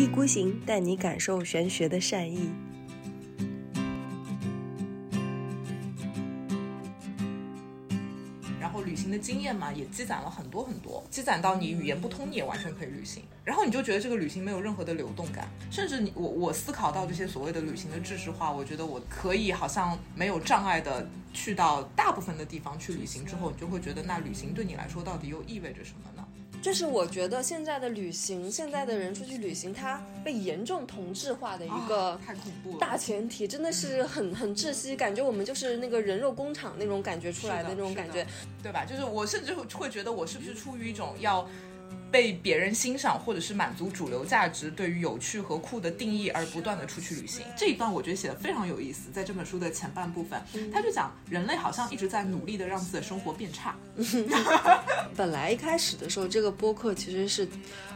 一意孤行，带你感受玄学的善意。然后旅行的经验嘛，也积攒了很多很多，积攒到你语言不通，你也完全可以旅行。然后你就觉得这个旅行没有任何的流动感，甚至你我我思考到这些所谓的旅行的知识化，我觉得我可以好像没有障碍的去到大部分的地方去旅行之后，你就会觉得那旅行对你来说到底又意味着什么呢？就是我觉得现在的旅行，现在的人出去旅行，它被严重同质化的一个啊太恐怖了，大前提，真的是很很窒息，感觉我们就是那个人肉工厂那种感觉出来的那种感觉。对吧？就是我甚至会会觉得我是不是出于一种要被别人欣赏，或者是满足主流价值对于有趣和酷的定义而不断的出去旅行。这一段我觉得写的非常有意思，在这本书的前半部分，他就讲人类好像一直在努力的让自己的生活变差。本来一开始的时候，这个播客其实是，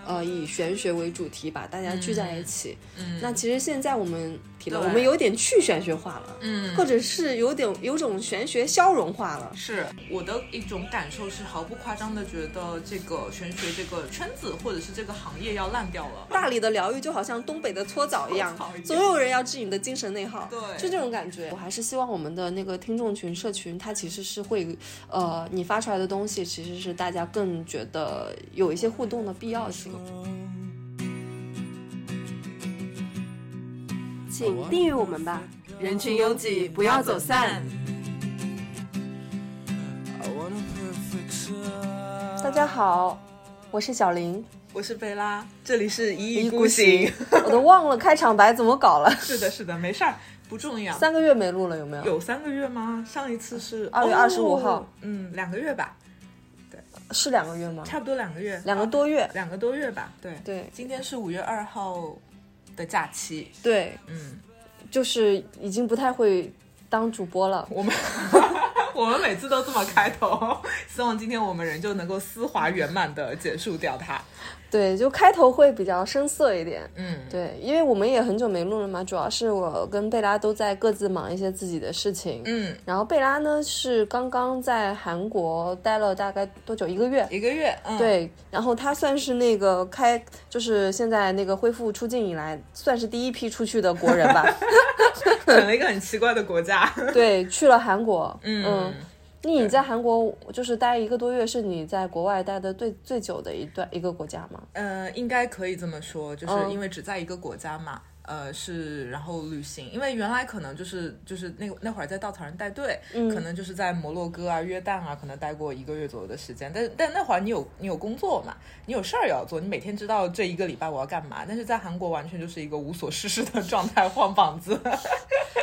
呃，以玄学为主题，把大家聚在一起。嗯那其实现在我们提了，我们有点去玄学化了，嗯或者是有点有种玄学消融化了。是我的一种感受，是毫不夸张的觉得这个玄学这个圈子或者是这个行业要烂掉了。大理的疗愈就好像东北的搓澡一样搓澡一，样总有人要治你的精神内耗，对就这种感觉。我还是希望我们的那个听众群、社群，它其实是会，呃，你发出来的东西其实是大家更觉得有一些互动的必要性。请订阅我们吧，人群拥挤，不要走散。大家好，我是小林，我是贝拉，这里是一意孤行。我都忘了开场白怎么搞了，是的，是的，没事儿，不重要。三个月没录了，有没有？有三个月吗？上一次是二月二十五号哦嗯，两个月吧，对是两个月吗？差不多两个月，两个多月。两个多月吧。对对今天是五月二号的假期，对，嗯，就是已经不太会当主播了。我们 我们每次都这么开头，希望今天我们仍旧能够丝滑圆满的结束掉它。对，就开头会比较生涩一点。嗯，对，因为我们也很久没录了嘛，主要是我跟贝拉都在各自忙一些自己的事情。嗯，然后贝拉呢是刚刚在韩国待了大概多久？一个月。一个月，嗯，，对，然后他算是那个开，就是现在那个恢复出境以来，算是第一批出去的国人吧。选了一个很奇怪的国家。对，去了韩国。嗯那你在韩国就是待一个多月，是你在国外待的最最久的一段一个国家吗？呃，应该可以这么说，就是嗯因为只在一个国家嘛。呃，是，然后旅行，因为原来可能就是就是那那会儿在稻草人带队，嗯可能就是在摩洛哥啊、约旦啊，可能待过一个月左右的时间。但但那会儿你有你有工作嘛，你有事儿要做，你每天知道这一个礼拜我要干嘛。但是在韩国完全就是一个无所事事的 状态，晃膀子。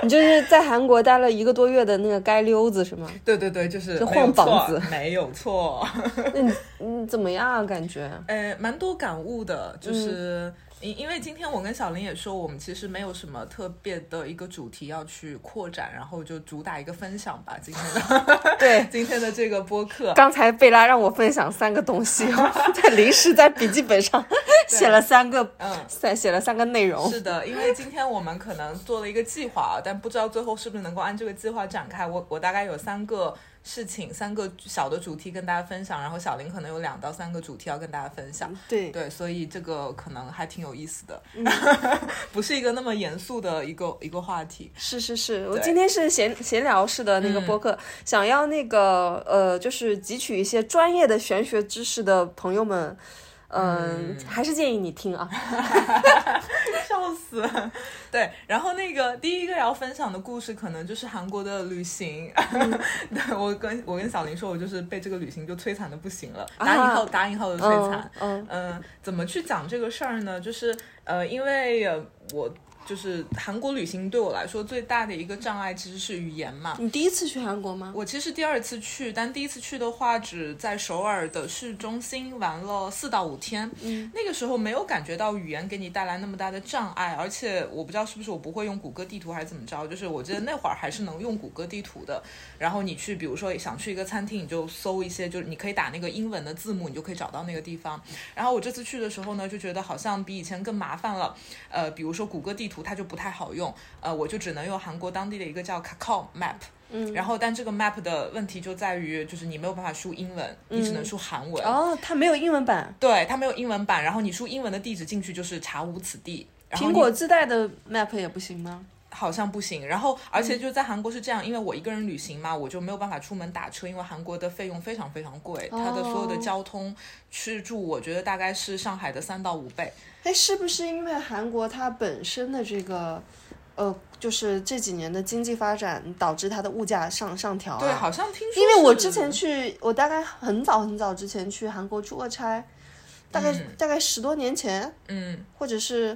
你就是在韩国待了一个多月的那个街溜子是吗？对对对，就是就晃膀子没有错。那你你怎么样啊？感觉？呃，蛮多感悟的，嗯就是因、因为今天我跟小林也说，我们其实没有什么特别的一个主题要去扩展，然后就主打一个分享吧。今天的 对，今天的这个播客，刚才贝拉让我分享三个东西，在临时在笔记本上写了三个，嗯。再写了三个内容。是的，因为今天我们可能做了一个计划，但不知道最后是不是能够按这个计划展开。我我大概有三个事情，三个小的主题跟大家分享，然后小林可能有两到三个主题要跟大家分享。对。对，所以这个可能还挺有意思的，嗯。不是一个那么严肃的一个一个话题。是是是，我今天是闲闲聊式的那个播客，想要那个呃，就是汲取一些专业的玄学知识的朋友们，嗯，还是建议你听啊。笑死！对，然后那个第一个要分享的故事，可能就是韩国的旅行。对我跟我跟小林说，我就是被这个旅行就摧残的不行了，打引号、啊打引号的摧残。嗯嗯、怎么去讲这个事儿呢？就是呃，因为、呃我就是韩国旅行对我来说最大的一个障碍其实是语言嘛。你第一次去韩国吗？我其实第二次去，但第一次去的话，只在首尔的市中心玩了四到五天。嗯，那个时候没有感觉到语言给你带来那么大的障碍，而且我不知道是不是我不会用谷歌地图还是怎么着，就是我记得那会儿还是能用谷歌地图的。然后你去，比如说想去一个餐厅，你就搜一些，就是你可以打那个英文的字母，你就可以找到那个地方。然后我这次去的时候呢，就觉得好像比以前更麻烦了。呃，比如说谷歌地图图它就不太好用，呃，我就只能用韩国当地的一个叫 Kakao Map。嗯，然后但这个 map 的问题就在于，就是你没有办法输英文，你只能输韩文。哦，它没有英文版。对，它没有英文版，然后你输英文的地址进去就是查无此地。苹果自带的 map 也不行吗？好像不行。然后而且就在韩国是这样，因为我一个人旅行嘛，我就没有办法出门打车，因为韩国的费用非常非常贵，它的所有的交通、吃住，我觉得大概是上海的三到五倍。哎，是不是因为韩国它本身的这个？呃，就是这几年的经济发展导致它的物价上上调啊。对，好像听说。因为我之前去，我大概很早很早之前去韩国出过差，大概大概十多年前，嗯，或者是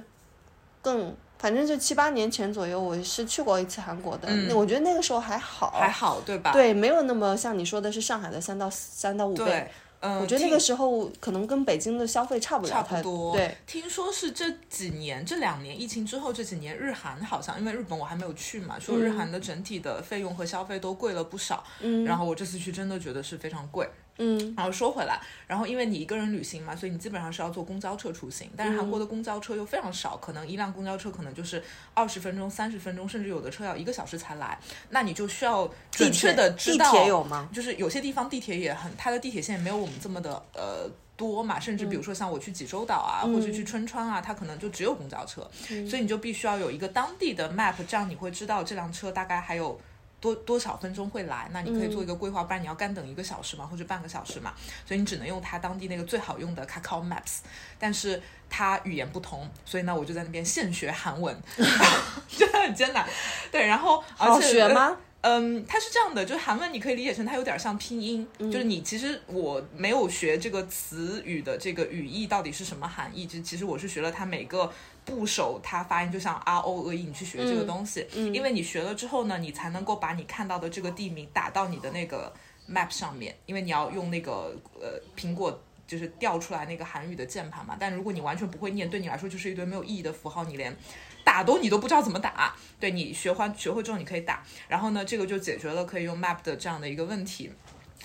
更，反正就七八年前左右，我是去过一次韩国的。嗯，我觉得那个时候还好，还好，对吧？对，没有那么像你说的是上海的三到三到五倍。嗯，我觉得那个时候可能跟北京的消费差不了差不多。对，听说是这几年、这两年疫情之后，这几年日韩好像，因为日本我还没有去嘛，说日韩的整体的费用和消费都贵了不少。嗯，然后我这次去真的觉得是非常贵。嗯，然后说回来，然后因为你一个人旅行嘛，所以你基本上是要坐公交车出行。但是韩国的公交车又非常少，可能一辆公交车可能就是二十分钟、三十分钟，甚至有的车要一个小时才来。那你就需要准确的知道，地铁有吗？就是有些地方地铁也很，它的地铁线没有我们这么的呃多嘛。甚至比如说像我去济州岛啊，或者去春川啊，它可能就只有公交车，所以你就必须要有一个当地的 map，这样你会知道这辆车大概还有。多多少分钟会来？那你可以做一个规划，不然你要干等一个小时嘛，或者半个小时嘛。所以你只能用它当地那个最好用的 Kakao Maps，但是它语言不通，所以呢，我就在那边现学韩文，真的很艰难。对，然后而且学吗？嗯，它是这样的，就是韩文你可以理解成它有点像拼音，就是你其实我没有学这个词语的这个语义到底是什么含义，其实其实我是学了它每个。部首它发音就像 r o e，你去学这个东西，因为你学了之后呢，你才能够把你看到的这个地名打到你的那个 map 上面，因为你要用那个呃苹果就是调出来那个韩语的键盘嘛。但如果你完全不会念，对你来说就是一堆没有意义的符号，你连打都你都不知道怎么打。对你学完学会之后你可以打，然后呢，这个就解决了可以用 map 的这样的一个问题。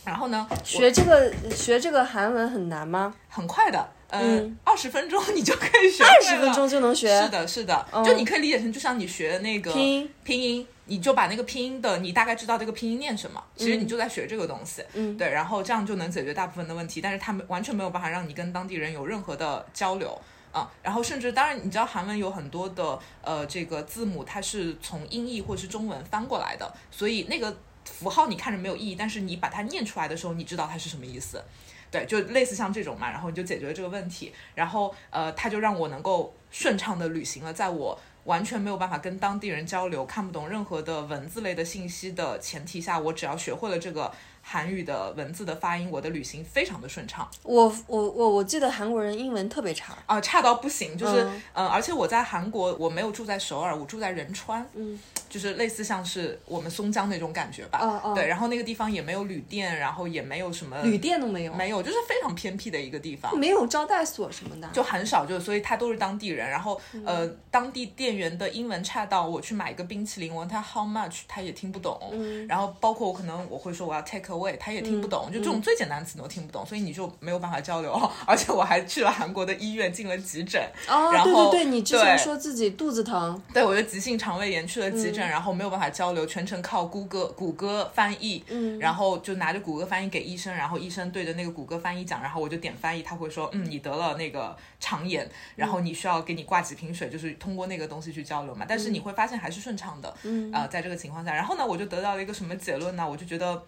然后呢，学这个学这个韩文很难吗？很快的。嗯，二十分钟你就可以学，二十分钟就能学。是的，是的，就你可以理解成，就像你学那个拼音，拼音，你就把那个拼音的，你大概知道这个拼音念什么，其实你就在学这个东西。嗯，对，然后这样就能解决大部分的问题，但是他们完全没有办法让你跟当地人有任何的交流啊。然后甚至，当然你知道韩文有很多的呃这个字母，它是从音译或是中文翻过来的，所以那个符号你看着没有意义，但是你把它念出来的时候，你知道它是什么意思。对，就类似像这种嘛，然后你就解决了这个问题，然后呃，他就让我能够顺畅的旅行了，在我完全没有办法跟当地人交流、看不懂任何的文字类的信息的前提下，我只要学会了这个韩语的文字的发音，我的旅行非常的顺畅。我我我我记得韩国人英文特别差。啊，差到不行，就是嗯，而且我在韩国我没有住在首尔，我住在仁川，嗯。就是类似像是我们松江那种感觉吧，哦哦。对，然后那个地方也没有旅店，然后也没有什么旅店都没有，没有，就是非常偏僻的一个地方，没有招待所什么的，就很少，就所以他都是当地人，然后呃，当地店员的英文差到我去买一个冰淇淋，我问他 how much，他也听不懂，嗯。然后包括我可能我会说我要 take away，他也听不懂，就这种最简单的词都听不懂，所以你就没有办法交流，而且我还去了韩国的医院进了急诊，哦，对对对，你之前说自己肚子疼，对我就急性肠胃炎去了急诊，然后没有办法交。交流全程靠谷歌谷歌翻译，嗯，然后就拿着谷歌翻译给医生，然后医生对着那个谷歌翻译讲，然后我就点翻译，他会说，嗯，你得了那个肠炎，然后你需要给你挂几瓶水，就是通过那个东西去交流嘛。但是你会发现还是顺畅的，嗯，呃，在这个情况下，然后呢，我就得到了一个什么结论呢？我就觉得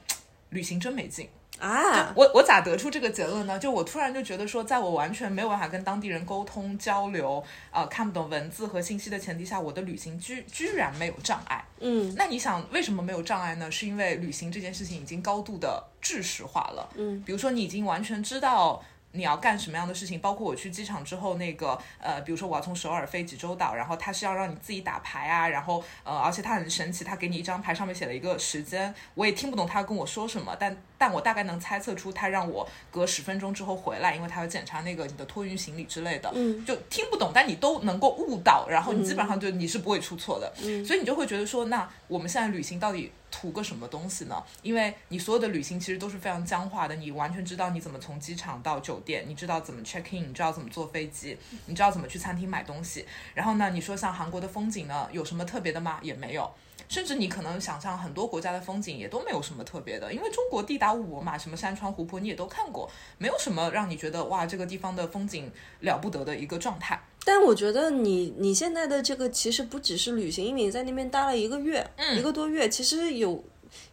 旅行真没劲。啊，我我咋得出这个结论呢？就我突然就觉得说，在我完全没有办法跟当地人沟通交流，呃，看不懂文字和信息的前提下，我的旅行居居然没有障碍。嗯，那你想为什么没有障碍呢？是因为旅行这件事情已经高度的制式化了。嗯，比如说你已经完全知道。你要干什么样的事情？包括我去机场之后，那个呃，比如说我要从首尔飞济州岛，然后他是要让你自己打牌啊，然后呃，而且他很神奇，他给你一张牌，上面写了一个时间，我也听不懂他跟我说什么，但。但我大概能猜测出他让我隔十分钟之后回来，因为他要检查那个你的托运行李之类的，嗯就听不懂，但你都能够悟到，然后你基本上就你是不会出错的，嗯所以你就会觉得说，那我们现在旅行到底图个什么东西呢？因为你所有的旅行其实都是非常僵化的，你完全知道你怎么从机场到酒店，你知道怎么 check in，你知道怎么坐飞机，你知道怎么去餐厅买东西。然后呢，你说像韩国的风景呢，有什么特别的吗？也没有。甚至你可能想象很多国家的风景也都没有什么特别的，因为中国地大物博嘛，什么山川湖泊你也都看过，没有什么让你觉得哇这个地方的风景了不得的一个状态。但我觉得你你现在的这个其实不只是旅行，因为你在那边待了一个月，嗯一个多月，其实有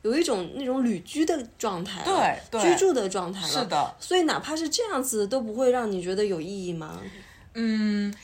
有一种那种旅居的状态，对对居住的状态了。是的，所以哪怕是这样子，都不会让你觉得有意义吗？嗯，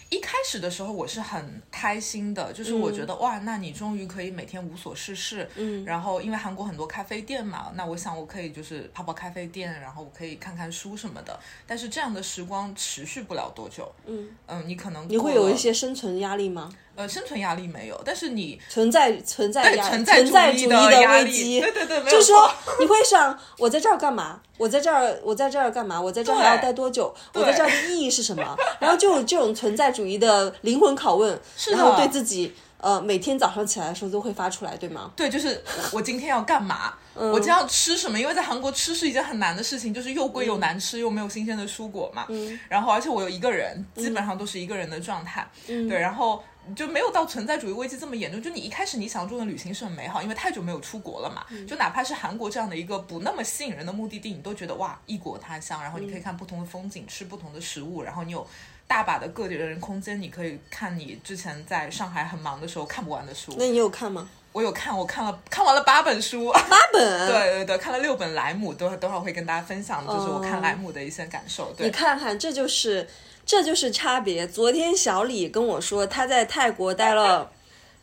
一开始的时候我是很开心的，就是我觉得、嗯哇，那你终于可以每天无所事事，嗯，然后因为韩国很多咖啡店嘛，那我想我可以就是泡泡咖啡店，然后我可以看看书什么的。但是这样的时光持续不了多久，嗯嗯，你可能你会有一些生存压力吗？呃生存压力没有，但是你存在存在压存在主义存在主义的压力危机，对对对，就是说你会想，我在这儿干嘛？我在这儿，我在这儿干嘛？我在这儿还要待多久？我在这儿的意义是什么？然后就有这种存在主义的灵魂拷问，是然后对自己，呃，每天早上起来的时候都会发出来，对吗？对，就是我今天要干嘛？嗯我今天要吃什么？因为在韩国吃是一件很难的事情，就是又贵嗯又难吃，又没有新鲜的蔬果嘛。然后而且我有一个人，基本上都是一个人的状态。嗯对，然后就没有到存在主义危机这么严重。就你一开始你想中的旅行是很美好，因为太久没有出国了嘛。嗯就哪怕是韩国这样的一个不那么吸引人的目的地，你都觉得哇，异国他乡，然后你可以看不同的风景，吃不同的食物，然后你有。大把的个人空间，你可以看你之前在上海很忙的时候看不完的书。那你有看吗？我有看，我看了看完了八本书，八本，对对对，看了六本莱姆，等会儿等会儿会跟大家分享，就是我看哦莱姆的一些感受。你对，看看，这就是这就是差别。昨天小李跟我说，他在泰国待了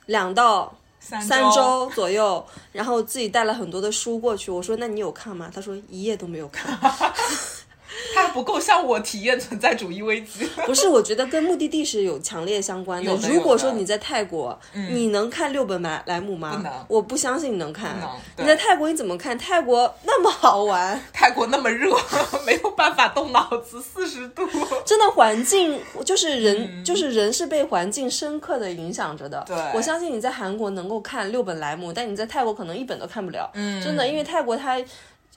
两到三三周左右，然后自己带了很多的书过去。我说：“那你有看吗？”他说：“一页都没有看。它不够像我体验存在主义危机。”不是，我觉得跟目的地是有强烈相关的。有的如果说你在泰国，你能看六本莱莱姆吗？不能我不相信你能看。你在泰国你怎么看？泰国那么好玩，泰国那么热，没有办法动脑子，四十度。真的环境就是人，就是人是被环境深刻的影响着的。对我相信你在韩国能够看六本莱姆，但你在泰国可能一本都看不了。嗯真的，因为泰国它。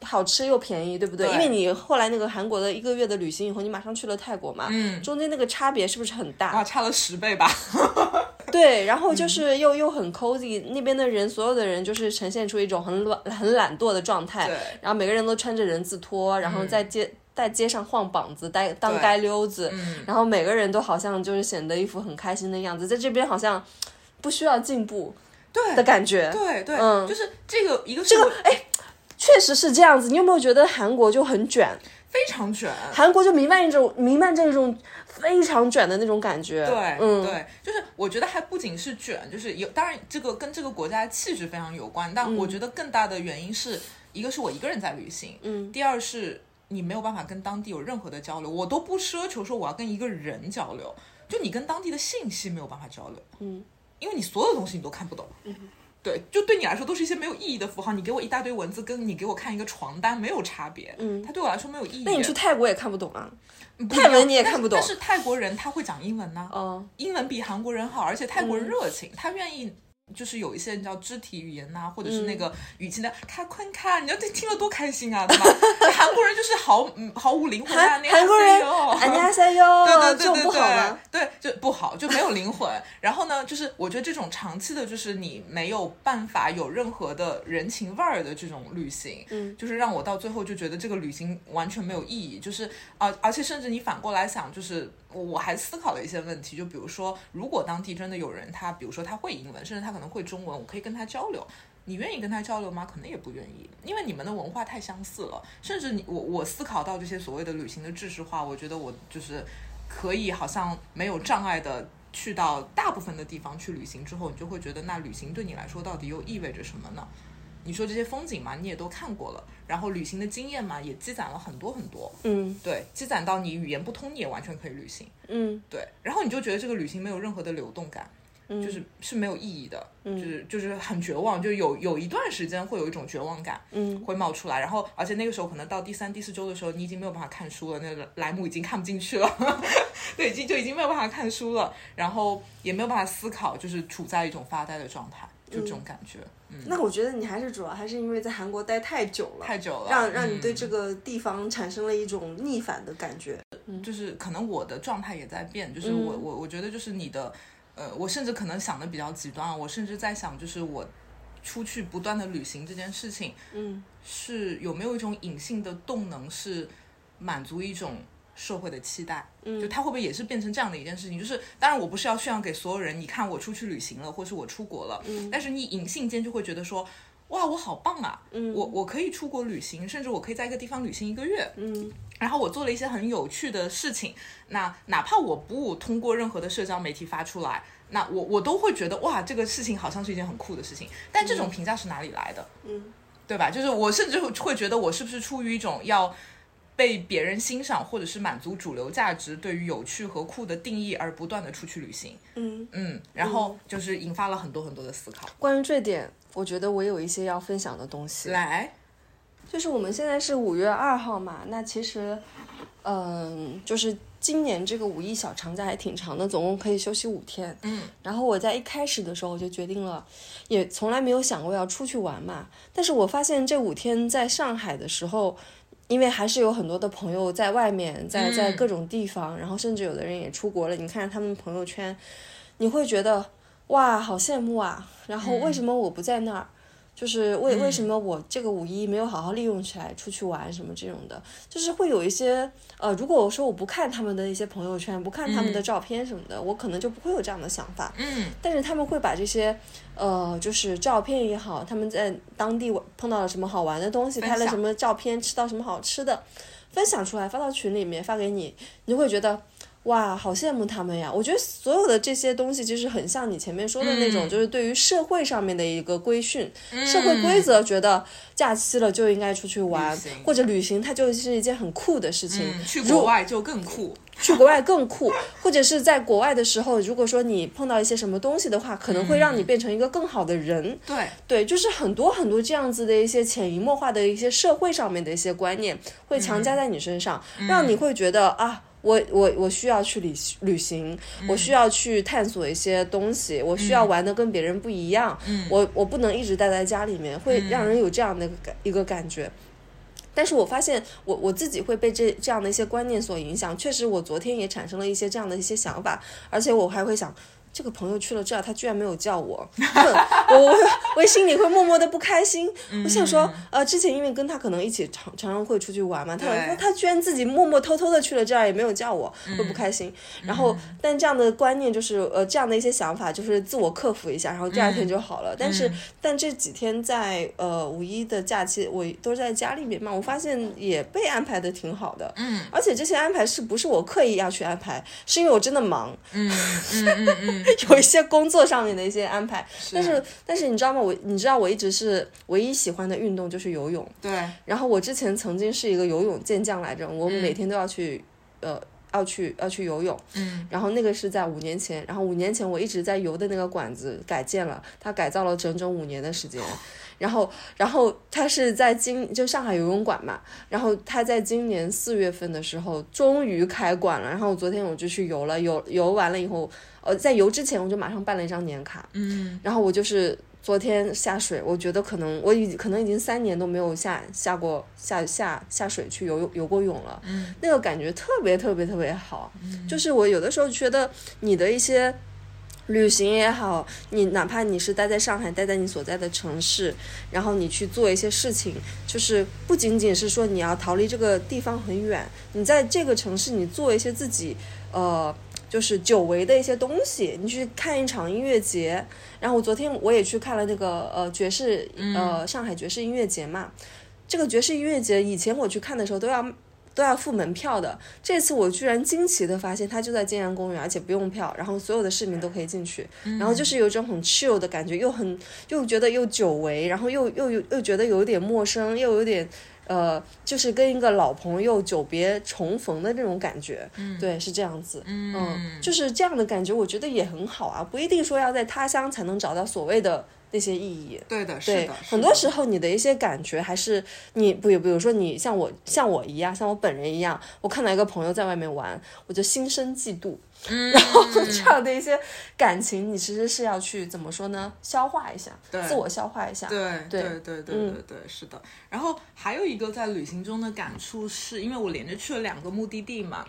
好吃又便宜，对不对？对因为你后来那个韩国的一个月的旅行以后，你马上去了泰国嘛，嗯中间那个差别是不是很大？啊，差了十倍吧？对，然后就是又、又很 cozy，那边的人，所有的人就是呈现出一种很懒、很懒惰的状态。对然后每个人都穿着人字拖，然后在街、在街上晃膀子，当当街溜子。嗯然后每个人都好像就是显得一副很开心的样子，在这边好像不需要进步对的感觉。对对，嗯就是这个一个这个我哎，确实是这样子。你有没有觉得韩国就很卷？非常卷。韩国就弥漫一种弥漫着一种非常卷的那种感觉。对，嗯，对，就是我觉得还不仅是卷，就是有，当然这个跟这个国家的气质非常有关，但嗯我觉得更大的原因是一个是我一个人在旅行，嗯，第二是你没有办法跟当地有任何的交流，我都不奢求说我要跟一个人交流，就你跟当地的信息没有办法交流，嗯，因为你所有东西你都看不懂，对，就对你来说都是一些没有意义的符号。你给我一大堆文字，跟你给我看一个床单没有差别。嗯它对我来说没有意义。那你去泰国也看不懂啊？泰文你也但看不懂但是泰国人他会讲英文呢、哦，英文比韩国人好，而且泰国人嗯热情，他愿意。就是有一些你知道肢体语言呐、或者是那个语气的，咔坤卡，你要听了多开心啊，对吧？韩国人就是毫毫无灵魂啊，那韩国人，韩家三哟，对对对对对，对就不好，就没有灵魂。然后呢，就是我觉得这种长期的，就是你没有办法有任何的人情味儿的这种旅行，嗯，就是让我到最后就觉得这个旅行完全没有意义，就是而、而且甚至你反过来想，就是我还思考了一些问题，就比如说，如果当地真的有人他，比如说他会英文，甚至他。可能会中文，我可以跟他交流。你愿意跟他交流吗？可能也不愿意，因为你们的文化太相似了。甚至你我我思考到这些所谓的旅行的知识化，我觉得我就是可以好像没有障碍的去到大部分的地方去旅行之后，你就会觉得那旅行对你来说到底又意味着什么呢？你说这些风景嘛，你也都看过了，然后旅行的经验嘛，也积攒了很多很多，嗯对，积攒到你语言不通，你也完全可以旅行，嗯，对，然后你就觉得这个旅行没有任何的流动感，就是是没有意义的，就是就是很绝望，就有有一段时间会有一种绝望感，嗯，会冒出来，然后而且那个时候可能到第三、第四周的时候，你已经没有办法看书了，那个栏目已经看不进去了，对，已经就已经没有办法看书了，然后也没有办法思考，就是处在一种发呆的状态，就这种感觉。嗯，那我觉得你还是主要还是因为在韩国待太久了，太久了，让让你对嗯。这个地方产生了一种逆反的感觉。就是可能我的状态也在变，就是我我我觉得就是你的，呃，我甚至可能想的比较极端，我甚至在想，就是我出去不断的旅行这件事情，嗯是有没有一种隐性的动能是满足一种社会的期待，嗯就它会不会也是变成这样的一件事情？就是当然我不是要炫耀给所有人，你看我出去旅行了，或是我出国了，嗯但是你隐性间就会觉得说。哇，我好棒啊！嗯我我可以出国旅行，甚至我可以在一个地方旅行一个月。嗯然后我做了一些很有趣的事情，那哪怕我不通过任何的社交媒体发出来，那我我都会觉得哇，这个事情好像是一件很酷的事情。但这种评价是哪里来的？嗯对吧？就是我甚至会会觉得我是不是出于一种要被别人欣赏，或者是满足主流价值对于有趣和酷的定义而不断的出去旅行。嗯，嗯，然后就是引发了很多很多的思考。关于这点，我觉得我有一些要分享的东西。来，就是我们现在是五月二号嘛，那其实，嗯，就是今年这个五一小长假还挺长的，总共可以休息五天。嗯，然后我在一开始的时候我就决定了，也从来没有想过要出去玩嘛。但是我发现这五天在上海的时候，因为还是有很多的朋友在外面，在在嗯各种地方，然后甚至有的人也出国了。你看他们朋友圈，你会觉得哇，好羡慕啊！然后为什么我不在那儿？就是为为什么我这个五一没有好好利用起来出去玩什么这种的，就是会有一些呃，如果我说我不看他们的一些朋友圈，不看他们的照片什么的，我可能就不会有这样的想法。嗯但是他们会把这些呃，就是照片也好，他们在当地碰到了什么好玩的东西，拍了什么照片，吃到什么好吃的，分享出来发到群里面发给你，你就会觉得。哇，好羡慕他们呀！我觉得所有的这些东西，其实很像你前面说的那种，嗯就是对于社会上面的一个规训、社会规则，觉得假期了就应该出去玩或者旅行，它就是一件很酷的事情。嗯，去国外就更酷。去国外更酷，或者是在国外的时候，如果说你碰到一些什么东西的话，可能会让你变成一个更好的人。对，对，就是很多很多这样子的一些潜移默化的一些社会上面的一些观念，会强加在你身上，让你会觉得啊。我我我需要去旅旅行，我需要去探索一些东西，我需要玩的跟别人不一样，我我不能一直待在家里面，会让人有这样的一个感一个感觉。但是我发现我我自己会被这这样的一些观念所影响，确实我昨天也产生了一些这样的一些想法，而且我还会想。这个朋友去了这儿，他居然没有叫我，我我我心里会默默的不开心。我想说，呃，之前因为跟他可能一起常常常会出去玩嘛，他他居然自己默默偷偷的去了这儿，也没有叫我，会不开心。然后，但这样的观念就是，呃，这样的一些想法就是自我克服一下，然后第二天就好了。但是，但这几天在呃五一的假期，我都在家里面嘛，我发现也被安排的挺好的。嗯，而且这些安排是不是我刻意要去安排，是因为我真的忙。嗯嗯嗯嗯，有一些工作上面的一些安排，但是是但是你知道吗？我你知道我一直是唯一喜欢的运动就是游泳，对，然后我之前曾经是一个游泳健将来着，我每天都要去、呃要去要去游泳，嗯。然后那个是在五年前，然后五年前我一直在游的那个馆子改建了，它改造了整整五年的时间。然后，然后他是在今就上海游泳馆嘛，然后他在今年四月份的时候终于开馆了。然后昨天我就去游了，游游完了以后，呃，在游之前我就马上办了一张年卡，嗯然后我就是昨天下水，我觉得可能我已可能已经三年都没有下下过下下下水去游游过泳了，嗯那个感觉特别特别特别好。就是我有的时候觉得你的一些旅行也好，你哪怕你是待在上海，待在你所在的城市，然后你去做一些事情，就是不仅仅是说你要逃离这个地方很远，你在这个城市你做一些自己呃。就是久违的一些东西，你去看一场音乐节，然后我昨天我也去看了那个呃爵士呃上海爵士音乐节嘛，这个爵士音乐节以前我去看的时候都要都要付门票的。这次我居然惊奇的发现，它就在建阳公园，而且不用票，然后所有的市民都可以进去，然后就是有一种很 chill 的感觉，又很又觉得又久违，然后又又又又觉得有点陌生，又有点。呃，就是跟一个老朋友久别重逢的那种感觉，嗯，对，是这样子，嗯，就是这样的感觉，我觉得也很好啊，不一定说要在他乡才能找到所谓的那些意义，对的，是的，很多时候你的一些感觉还是你，不比如说你像我像我一样，像我本人一样，我看到一个朋友在外面玩，我就心生嫉妒。然后这样的一些感情，你其实是要去怎么说呢？消化一下，自我消化一下。对对对对对对，是的。然后还有一个在旅行中的感触，是因为我连着去了两个目的地嘛。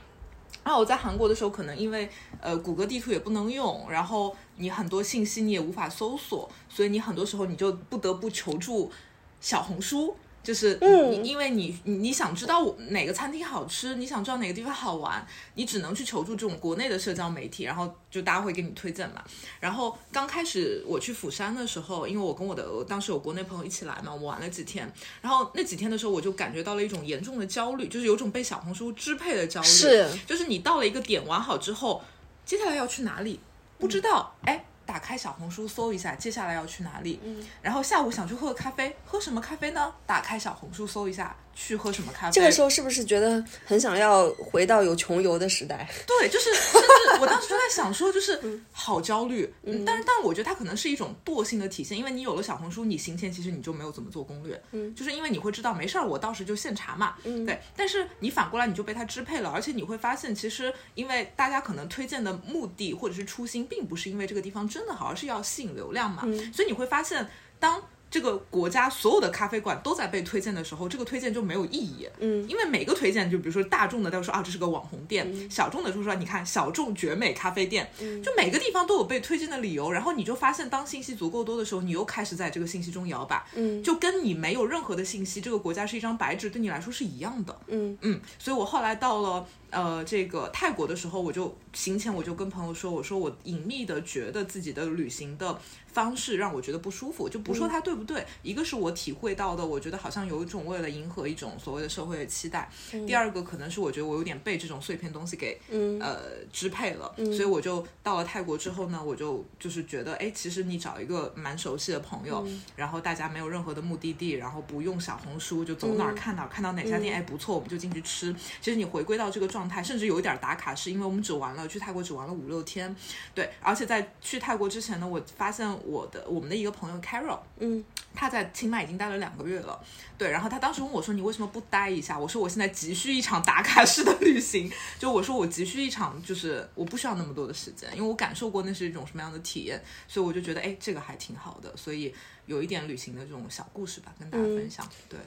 然后我在韩国的时候，可能因为呃谷歌地图也不能用，然后你很多信息你也无法搜索，所以你很多时候你就不得不求助小红书。就是嗯，因为你你你想知道哪个餐厅好吃，你想知道哪个地方好玩，你只能去求助这种国内的社交媒体，然后就大家会给你推荐嘛。然后刚开始我去釜山的时候，因为我跟我的当时有国内朋友一起来嘛，我们玩了几天。然后那几天的时候，我就感觉到了一种严重的焦虑，就是有种被小红书支配的焦虑。是，就是你到了一个点玩好之后，接下来要去哪里不知道，哎。打开小红书搜一下，接下来要去哪里？嗯，然后下午想去喝咖啡，喝什么咖啡呢？打开小红书搜一下。去喝什么咖啡？这个时候是不是觉得很想要回到有穷游的时代？对，就是甚至我当时就在想说，就是好焦虑。嗯，但是但我觉得它可能是一种惰性的体现，因为你有了小红书，你行前其实你就没有怎么做攻略。嗯，就是因为你会知道没事儿，我到时就现查嘛。嗯，对。但是你反过来你就被它支配了，而且你会发现，其实因为大家可能推荐的目的或者是初心，并不是因为这个地方真的好，而是要吸引流量嘛。嗯，所以你会发现当。这个国家所有的咖啡馆都在被推荐的时候，这个推荐就没有意义。嗯，因为每个推荐，就比如说大众的，都说啊这是个网红店；小众的就说你看小众绝美咖啡店。嗯，就每个地方都有被推荐的理由，然后你就发现，当信息足够多的时候，你又开始在这个信息中摇摆。嗯，就跟你没有任何的信息，这个国家是一张白纸，对你来说是一样的。嗯嗯，所以我后来到了。呃，这个泰国的时候，我就行前我就跟朋友说，我说我隐秘的觉得自己的旅行的方式让我觉得不舒服，就不说它对不对。一个是我体会到的，我觉得好像有一种为了迎合一种所谓的社会的期待；第二个可能是我觉得我有点被这种碎片东西给呃支配了，所以我就到了泰国之后呢，我就就是觉得，哎，其实你找一个蛮熟悉的朋友，然后大家没有任何的目的地，然后不用小红书，就走哪儿看哪儿，看到哪家店哎不错，我们就进去吃。其实你回归到这个状。状态甚至有一点打卡，是因为我们只玩了去泰国只玩了五六天，对，而且在去泰国之前呢，我发现我的我们的一个朋友 Carol，嗯，他在清迈已经待了两个月了，对，然后他当时问我说你为什么不待一下？我说我现在急需一场打卡式的旅行，就我说我急需一场，就是我不需要那么多的时间，因为我感受过那是一种什么样的体验，所以我就觉得哎这个还挺好的，所以有一点旅行的这种小故事吧，跟大家分享，对。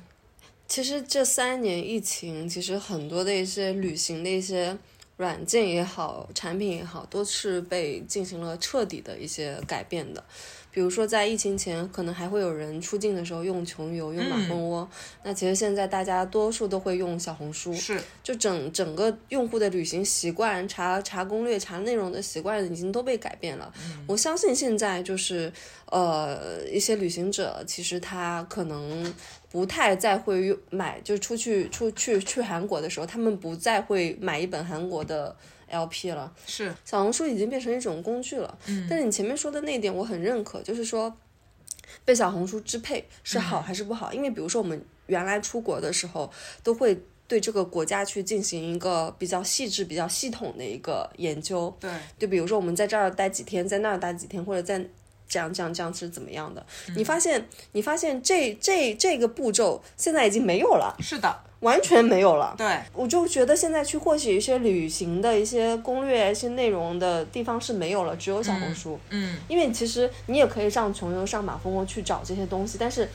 其实这三年疫情，其实很多的一些旅行的一些软件也好，产品也好，都是被进行了彻底的一些改变的。比如说，在疫情前，可能还会有人出境的时候用穷游、用马蜂窝。那其实现在大家多数都会用小红书，是就整整个用户的旅行习惯、查查攻略、查内容的习惯已经都被改变了。我相信现在就是呃一些旅行者，其实他可能不太再会买，就出去出去去韩国的时候，他们不再会买一本韩国的。LP 了，是小红书已经变成一种工具了。嗯，但是你前面说的那点我很认可，就是说被小红书支配是好还是不好？因为比如说我们原来出国的时候，都会对这个国家去进行一个比较细致、比较系统的一个研究。对，就比如说我们在这儿待几天，在那儿待几天，或者在这样这样这样是怎么样的？你发现你发现这这这个步骤现在已经没有了。是的。完全没有了。对，我就觉得现在去获取一些旅行的一些攻略、一些内容的地方是没有了，只有小红书。嗯，因为其实你也可以上穷游、上马蜂窝去找这些东西，但是。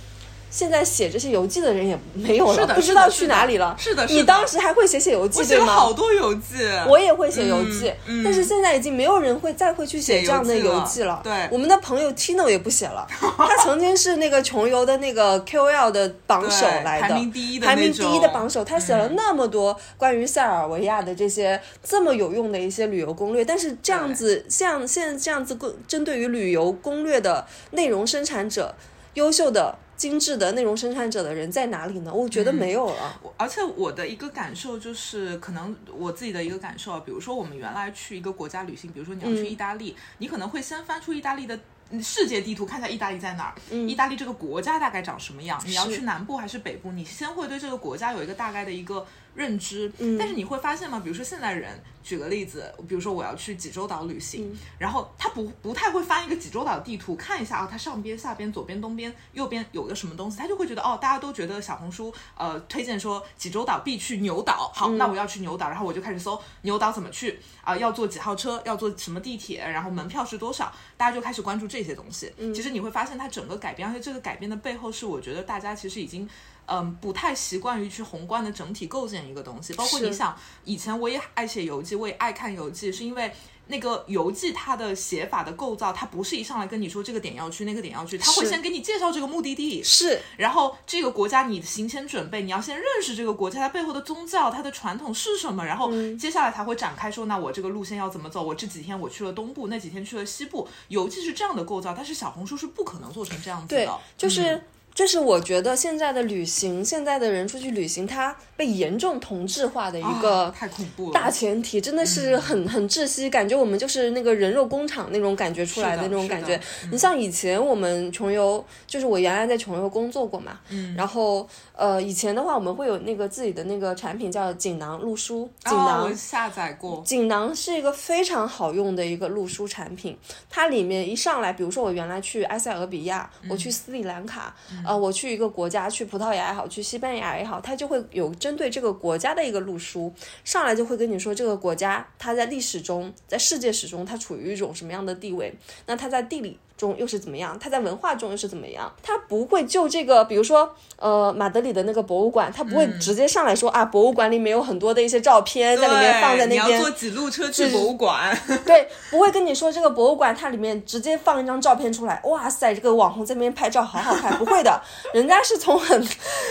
现在写这些游记的人也没有了，不知道去哪里了。是的，你当时还会写写游记对吗？好多游记，我也会写游记，但是现在已经没有人会再会去写这样的游记了。对，我们的朋友 Tino 也不写了，他曾经是那个穷游的那个 KOL 的榜首来的，排名第一的排名第一的榜首。他写了那么多关于塞尔维亚的这些这么有用的一些旅游攻略，但是这样子像现在这样子针对于旅游攻略的内容生产者。优秀的精致的内容生产者的人在哪里呢？我觉得没有了。我而且我的一个感受就是，可能我自己的一个感受啊，比如说我们原来去一个国家旅行，比如说你要去意大利，你可能会先翻出意大利的。嗯世界地图看一下意大利在哪儿，意大利这个国家大概长什么样？你要去南部还是北部？你先会对这个国家有一个大概的一个认知。但是你会发现吗？比如说现在人，举个例子，比如说我要去济州岛旅行，然后他不不太会翻一个济州岛地图看一下啊，它上边、下边、左边、东边、右边有个什么东西，他就会觉得哦，大家都觉得小红书呃推荐说济州岛必去牛岛，好，那我要去牛岛，然后我就开始搜牛岛怎么去啊、要坐几号车，要坐什么地铁，然后门票是多少，大家就开始关注这些东西。其实你会发现它整个改变，而且这个改变的背后是我觉得大家其实已经。嗯，不太习惯于去宏观的整体构建一个东西，包括你想，以前我也爱写游记，我也爱看游记，是因为那个游记它的写法的构造，它不是一上来跟你说这个点要去，那个点要去，它会先给你介绍这个目的地，是。然后这个国家你行前准备，你要先认识这个国家它背后的宗教、它的传统是什么，然后接下来才会展开说，那我这个路线要怎么走？我这几天我去了东部，那几天去了西部，游记是这样的构造，但是小红书是不可能做成这样子对的，，就是。嗯这是我觉得现在的旅行，现在的人出去旅行，它被严重同质化的一个啊太恐怖了，大前提，真的是很很窒息，感觉我们就是那个人肉工厂那种感觉出来的那种感觉。嗯。你像以前我们穷游，就是我原来在穷游工作过嘛，嗯。然后呃以前的话我们会有那个自己的那个产品叫锦囊录书，锦哦囊。下载过，锦囊是一个非常好用的一个录书产品，它里面一上来，比如说我原来去埃塞俄比亚，我去斯里兰卡，啊，我去一个国家，去葡萄牙也好，去西班牙也好，它就会有针对这个国家的一个路书，上来就会跟你说这个国家它在历史中，在世界史中它处于一种什么样的地位，那它在地理。中又是怎么样？它在文化中又是怎么样？它不会就这个，比如说，呃，马德里的那个博物馆，它不会直接上来说、啊，博物馆里面有很多的一些照片在里面放在那边，你要坐几路车去博物馆，对，不会跟你说这个博物馆它里面直接放一张照片出来，哇塞，这个网红在那边拍照好好看，不会的，人家是从很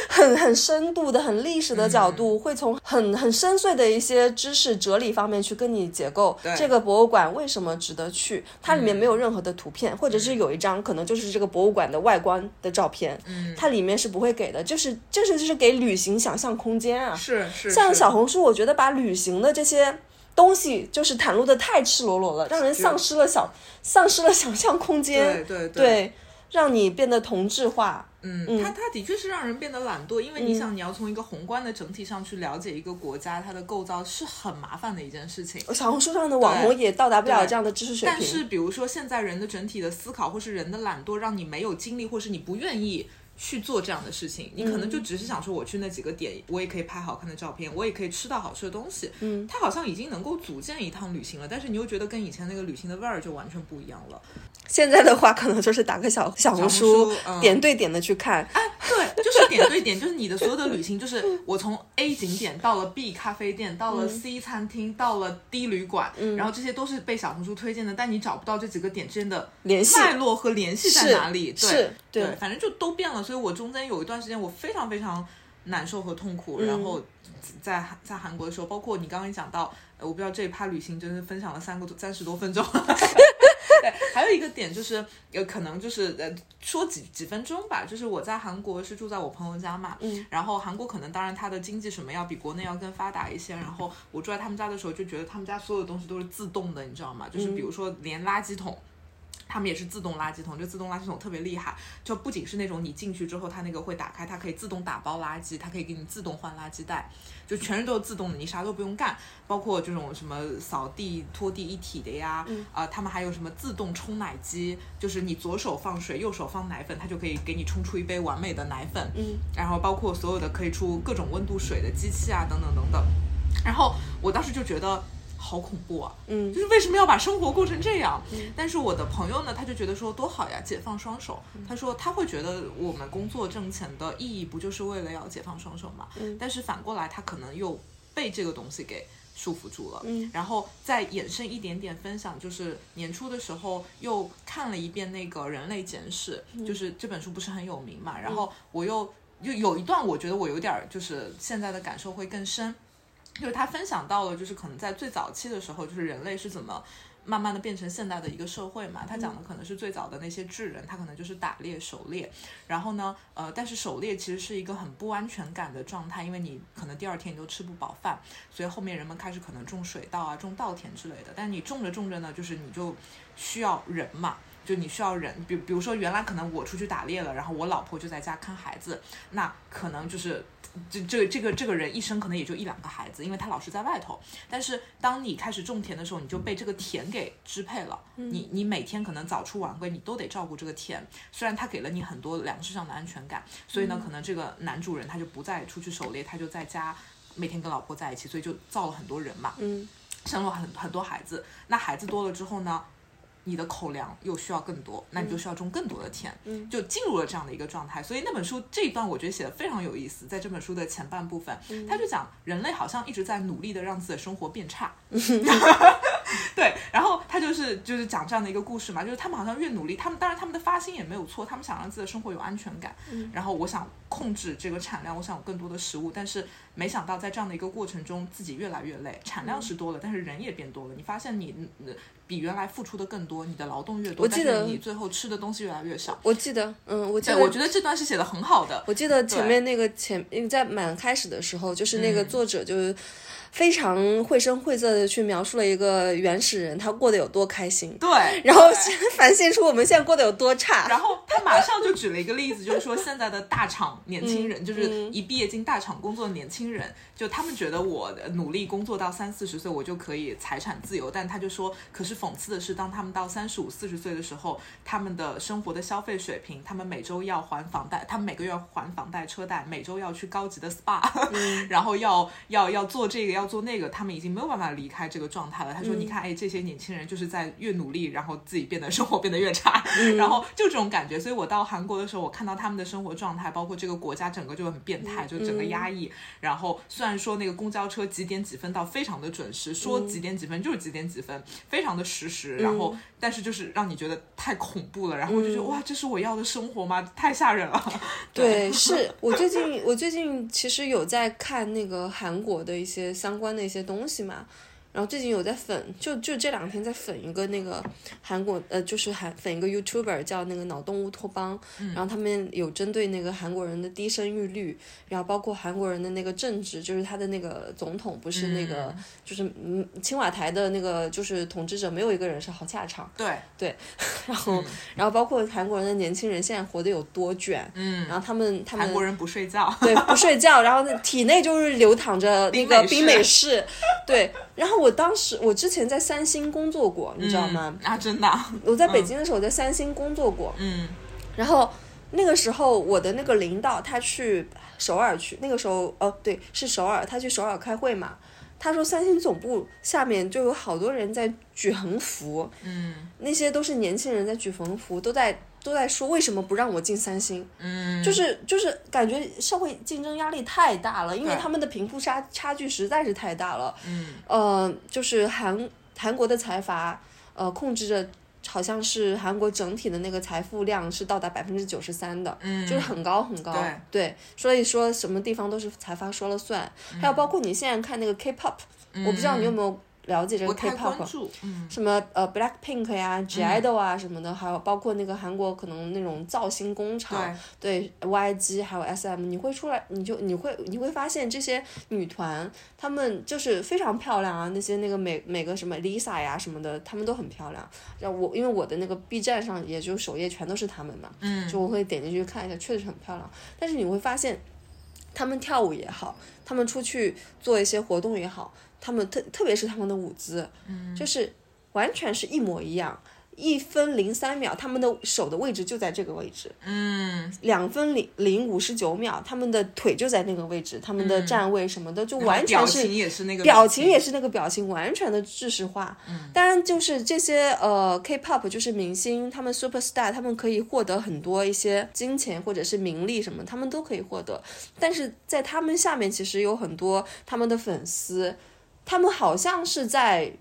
很很深度的、很历史的角度，会从很很深邃的一些知识哲理方面去跟你解构这个博物馆为什么值得去，它里面没有任何的图片，或者是有一张可能就是这个博物馆的外观的照片，它里面是不会给的，就是这是就是给旅行想象空间啊，是是像小红书，我觉得把旅行的这些东西就是袒露的太赤裸裸了，让人丧失了想丧失了想象空间，对对。对让你变得同质化。嗯，它它的确是让人变得懒惰，因为你想，你要从一个宏观的整体上去了解一个国家它的构造是很麻烦的一件事情。小红书上的网红也到达不了这样的知识水平。但是，比如说现在人的整体的思考，或是人的懒惰，让你没有精力，或是你不愿意去做这样的事情，你可能就只是想说，我去那几个点，我也可以拍好看的照片，我也可以吃到好吃的东西。嗯，它好像已经能够组建一趟旅行了，但是你又觉得跟以前那个旅行的味儿就完全不一样了。现在的话，可能就是打个小小红书，书嗯点对点的去看。哎，对，就是点对点，就是你的所有的旅行，就是我从 A 景点到了 B 咖啡店，到了 C 餐厅，到了 D 旅馆，然后这些都是被小红书推荐的，但你找不到这几个点之间的联系脉络和联系在哪里？对是对对反正就都变了。所以我中间有一段时间，我非常非常难受和痛苦，然后在在韩国的时候，包括你刚刚讲到，呃我不知道这一趴旅行真是分享了三个多三十多分钟。对，还有一个点就是，有，可能就是呃，说几几分钟吧。就是我在韩国是住在我朋友家嘛，嗯，然后韩国可能当然它的经济什么要比国内要更发达一些。然后我住在他们家的时候，就觉得他们家所有东西都是自动的，你知道吗？就是比如说连垃圾桶。他们也是自动垃圾桶，就自动垃圾桶特别厉害，就不仅是那种你进去之后，它那个会打开，它可以自动打包垃圾，它可以给你自动换垃圾袋，就全是都是自动的，你啥都不用干，包括这种什么扫地、拖地一体的呀，啊、他们还有什么自动冲奶机，就是你左手放水，右手放奶粉，它就可以给你冲出一杯完美的奶粉，嗯，然后包括所有的可以出各种温度水的机器啊，等等等等，然后我当时就觉得。好恐怖啊！嗯就是为什么要把生活过成这样？但是我的朋友呢，他就觉得说多好呀，解放双手。他说他会觉得我们工作挣钱的意义不就是为了要解放双手吗？但是反过来，他可能又被这个东西给束缚住了。嗯然后再衍生一点点分享，就是年初的时候又看了一遍那个《人类简史》，就是这本书不是很有名嘛，然后我又就有一段我觉得我有点儿就是现在的感受会更深。就是他分享到了，就是可能在最早期的时候，就是人类是怎么慢慢的变成现代的一个社会嘛。他讲的可能是最早的那些智人，他可能就是打猎、狩猎。然后呢，呃，但是狩猎其实是一个很不安全感的状态，因为你可能第二天你都吃不饱饭，所以后面人们开始可能种水稻啊、种稻田之类的。但你种着种着呢，就是你就需要人嘛。就你需要人，比比如说原来可能我出去打猎了，然后我老婆就在家看孩子，那可能就是这这这个这个人一生可能也就一两个孩子，因为他老是在外头。但是当你开始种田的时候，你就被这个田给支配了，你你每天可能早出晚归，你都得照顾这个田。虽然他给了你很多粮食上的安全感，所以呢，可能这个男主人他就不再出去狩猎，他就在家每天跟老婆在一起，所以就造了很多人嘛，嗯，生了很很多孩子。那孩子多了之后呢？你的口粮又需要更多，那你就需要种更多的田，嗯。就进入了这样的一个状态。所以那本书这一段我觉得写的非常有意思，在这本书的前半部分，嗯。他就讲人类好像一直在努力的让自己的生活变差，对，然后他就是就是讲这样的一个故事嘛，就是他们好像越努力，他们当然他们的发心也没有错，他们想让自己的生活有安全感，嗯然后我想控制这个产量，我想有更多的食物，但是没想到在这样的一个过程中，自己越来越累，产量是多了，但是人也变多了，你发现你。呃比原来付出的更多，你的劳动越多，我记得但是你最后吃的东西越来越少。我记得，嗯，我记，得，我觉得这段是写的很好的。我记得前面那个前，因为在满开始的时候，就是那个嗯作者就是非常绘声绘色的去描述了一个原始人他过得有多开心，对，然后对反现出我们现在过得有多差。然后他马上就举了一个例子，就是说现在的大厂年轻嗯人，就是一毕业进大厂工作的年轻人，就他们觉得我努力工作到三四十岁，我就可以财产自由。但他就说，可是讽刺的是，当他们到三十五、四十岁的时候，他们的生活的消费水平，他们每周要还房贷，他们每个月要还房贷、车贷，每周要去高级的 SPA，、然后要要要做这个，要做那个，他们已经没有办法离开这个状态了。他说，你看，哎，这些年轻人就是在越努力，然后自己变得生活变得越差，然后就这种感觉。所以我到韩国的时候，我看到他们的生活状态，包括这个国家整个就很变态，就整个压抑。然后虽然说那个公交车几点几分到非常的准时，说几点几分就是几点几分，非常的实时。然后但是就是让你觉得太恐怖了，然后我就觉得、哇，这是我要的生活吗？太吓人了。对，是我最近我最近其实有在看那个韩国的一些相关的一些东西嘛，然后最近有在粉，就就这两天在粉一个那个韩国呃，就是韩粉一个 YouTuber 叫那个脑洞乌托邦，然后他们有针对那个韩国人的低生育率，然后包括韩国人的那个政治，就是他的那个总统不是那个、就是嗯青瓦台的那个就是统治者没有一个人是好下场，对对，然后、然后包括韩国人的年轻人现在活得有多卷，嗯，然后他们他们韩国人不睡觉。对，不睡觉，然后体内就是流淌着那个冰美式，对。然后我当时，我之前在三星工作过，你知道吗？嗯啊，真的。啊，我在北京的时候，我在三星工作过，嗯。然后那个时候我的那个领导他去首尔去，那个时候哦对，是首尔，他去首尔开会嘛。他说三星总部下面就有好多人在举横幅，嗯。那些都是年轻人在举横幅，都在都在说为什么不让我进三星。嗯，就是就是感觉社会竞争压力太大了，因为他们的贫富差差距实在是太大了。嗯呃，就是韩韩国的财阀，呃，控制着好像是韩国整体的那个财富量是到达百分之九十三的，嗯，就是很高很高。对所以说什么地方都是财阀说了算。还有包括你现在看那个 K-pop，、我不知道你有没有了解这个 K-pop。嗯什么呃 Black Pink 呀、G Idol 啊什么的，还有包括那个韩国可能那种造星工厂，对 YG 还有 SM，你会出来，你就你会你会发现这些女团，她们就是非常漂亮啊，那些那个每每个什么 Lisa 呀什么的，她们都很漂亮。然后我因为我的那个 B 站上也就首页全都是她们嘛，嗯就我会点进去看一下，确实很漂亮。但是你会发现，她们跳舞也好，她们出去做一些活动也好，她们特特别是他们的舞姿，嗯就是完全是一模一样。一分零三秒，他们的手的位置就在这个位置。嗯两分零零五十九秒，他们的腿就在那个位置，他们的站位什么的、就完全是表情也是那个表情也是那个表情，完全的制式化。嗯，当然就是这些呃 K-pop 就是明星，他们 super star，他们可以获得很多一些金钱或者是名利什么，他们都可以获得。但是在他们下面其实有很多他们的粉丝，他们好像是在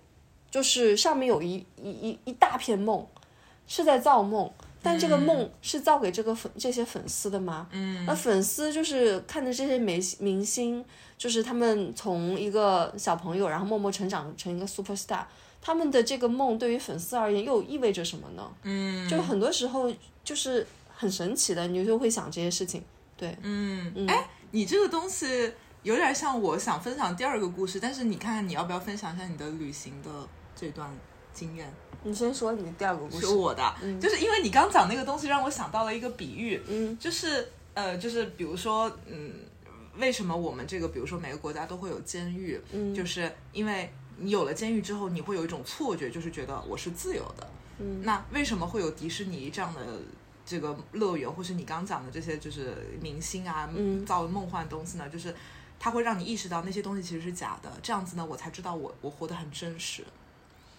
就是上面有一一一一大片梦，是在造梦。但这个梦是造给这个粉这些粉丝的吗？嗯，那粉丝就是看着这些明明星，就是他们从一个小朋友，然后默默成长成一个 super star，他们的这个梦对于粉丝而言又意味着什么呢？嗯，就很多时候就是很神奇的，你就会想这些事情。对，嗯，哎，你这个东西有点像我想分享第二个故事，但是你看看你要不要分享一下你的旅行的这段经验？你先说你的第二个故事。是我的，就是因为你刚讲那个东西，让我想到了一个比喻，嗯，就是呃，就是比如说，嗯，为什么我们这个，比如说每个国家都会有监狱，嗯就是因为你有了监狱之后，你会有一种错觉，就是觉得我是自由的。嗯那为什么会有迪士尼这样的这个乐园，或是你刚讲的这些就是明星啊嗯造梦幻的东西呢？就是它会让你意识到那些东西其实是假的，这样子呢，我才知道我我活得很真实。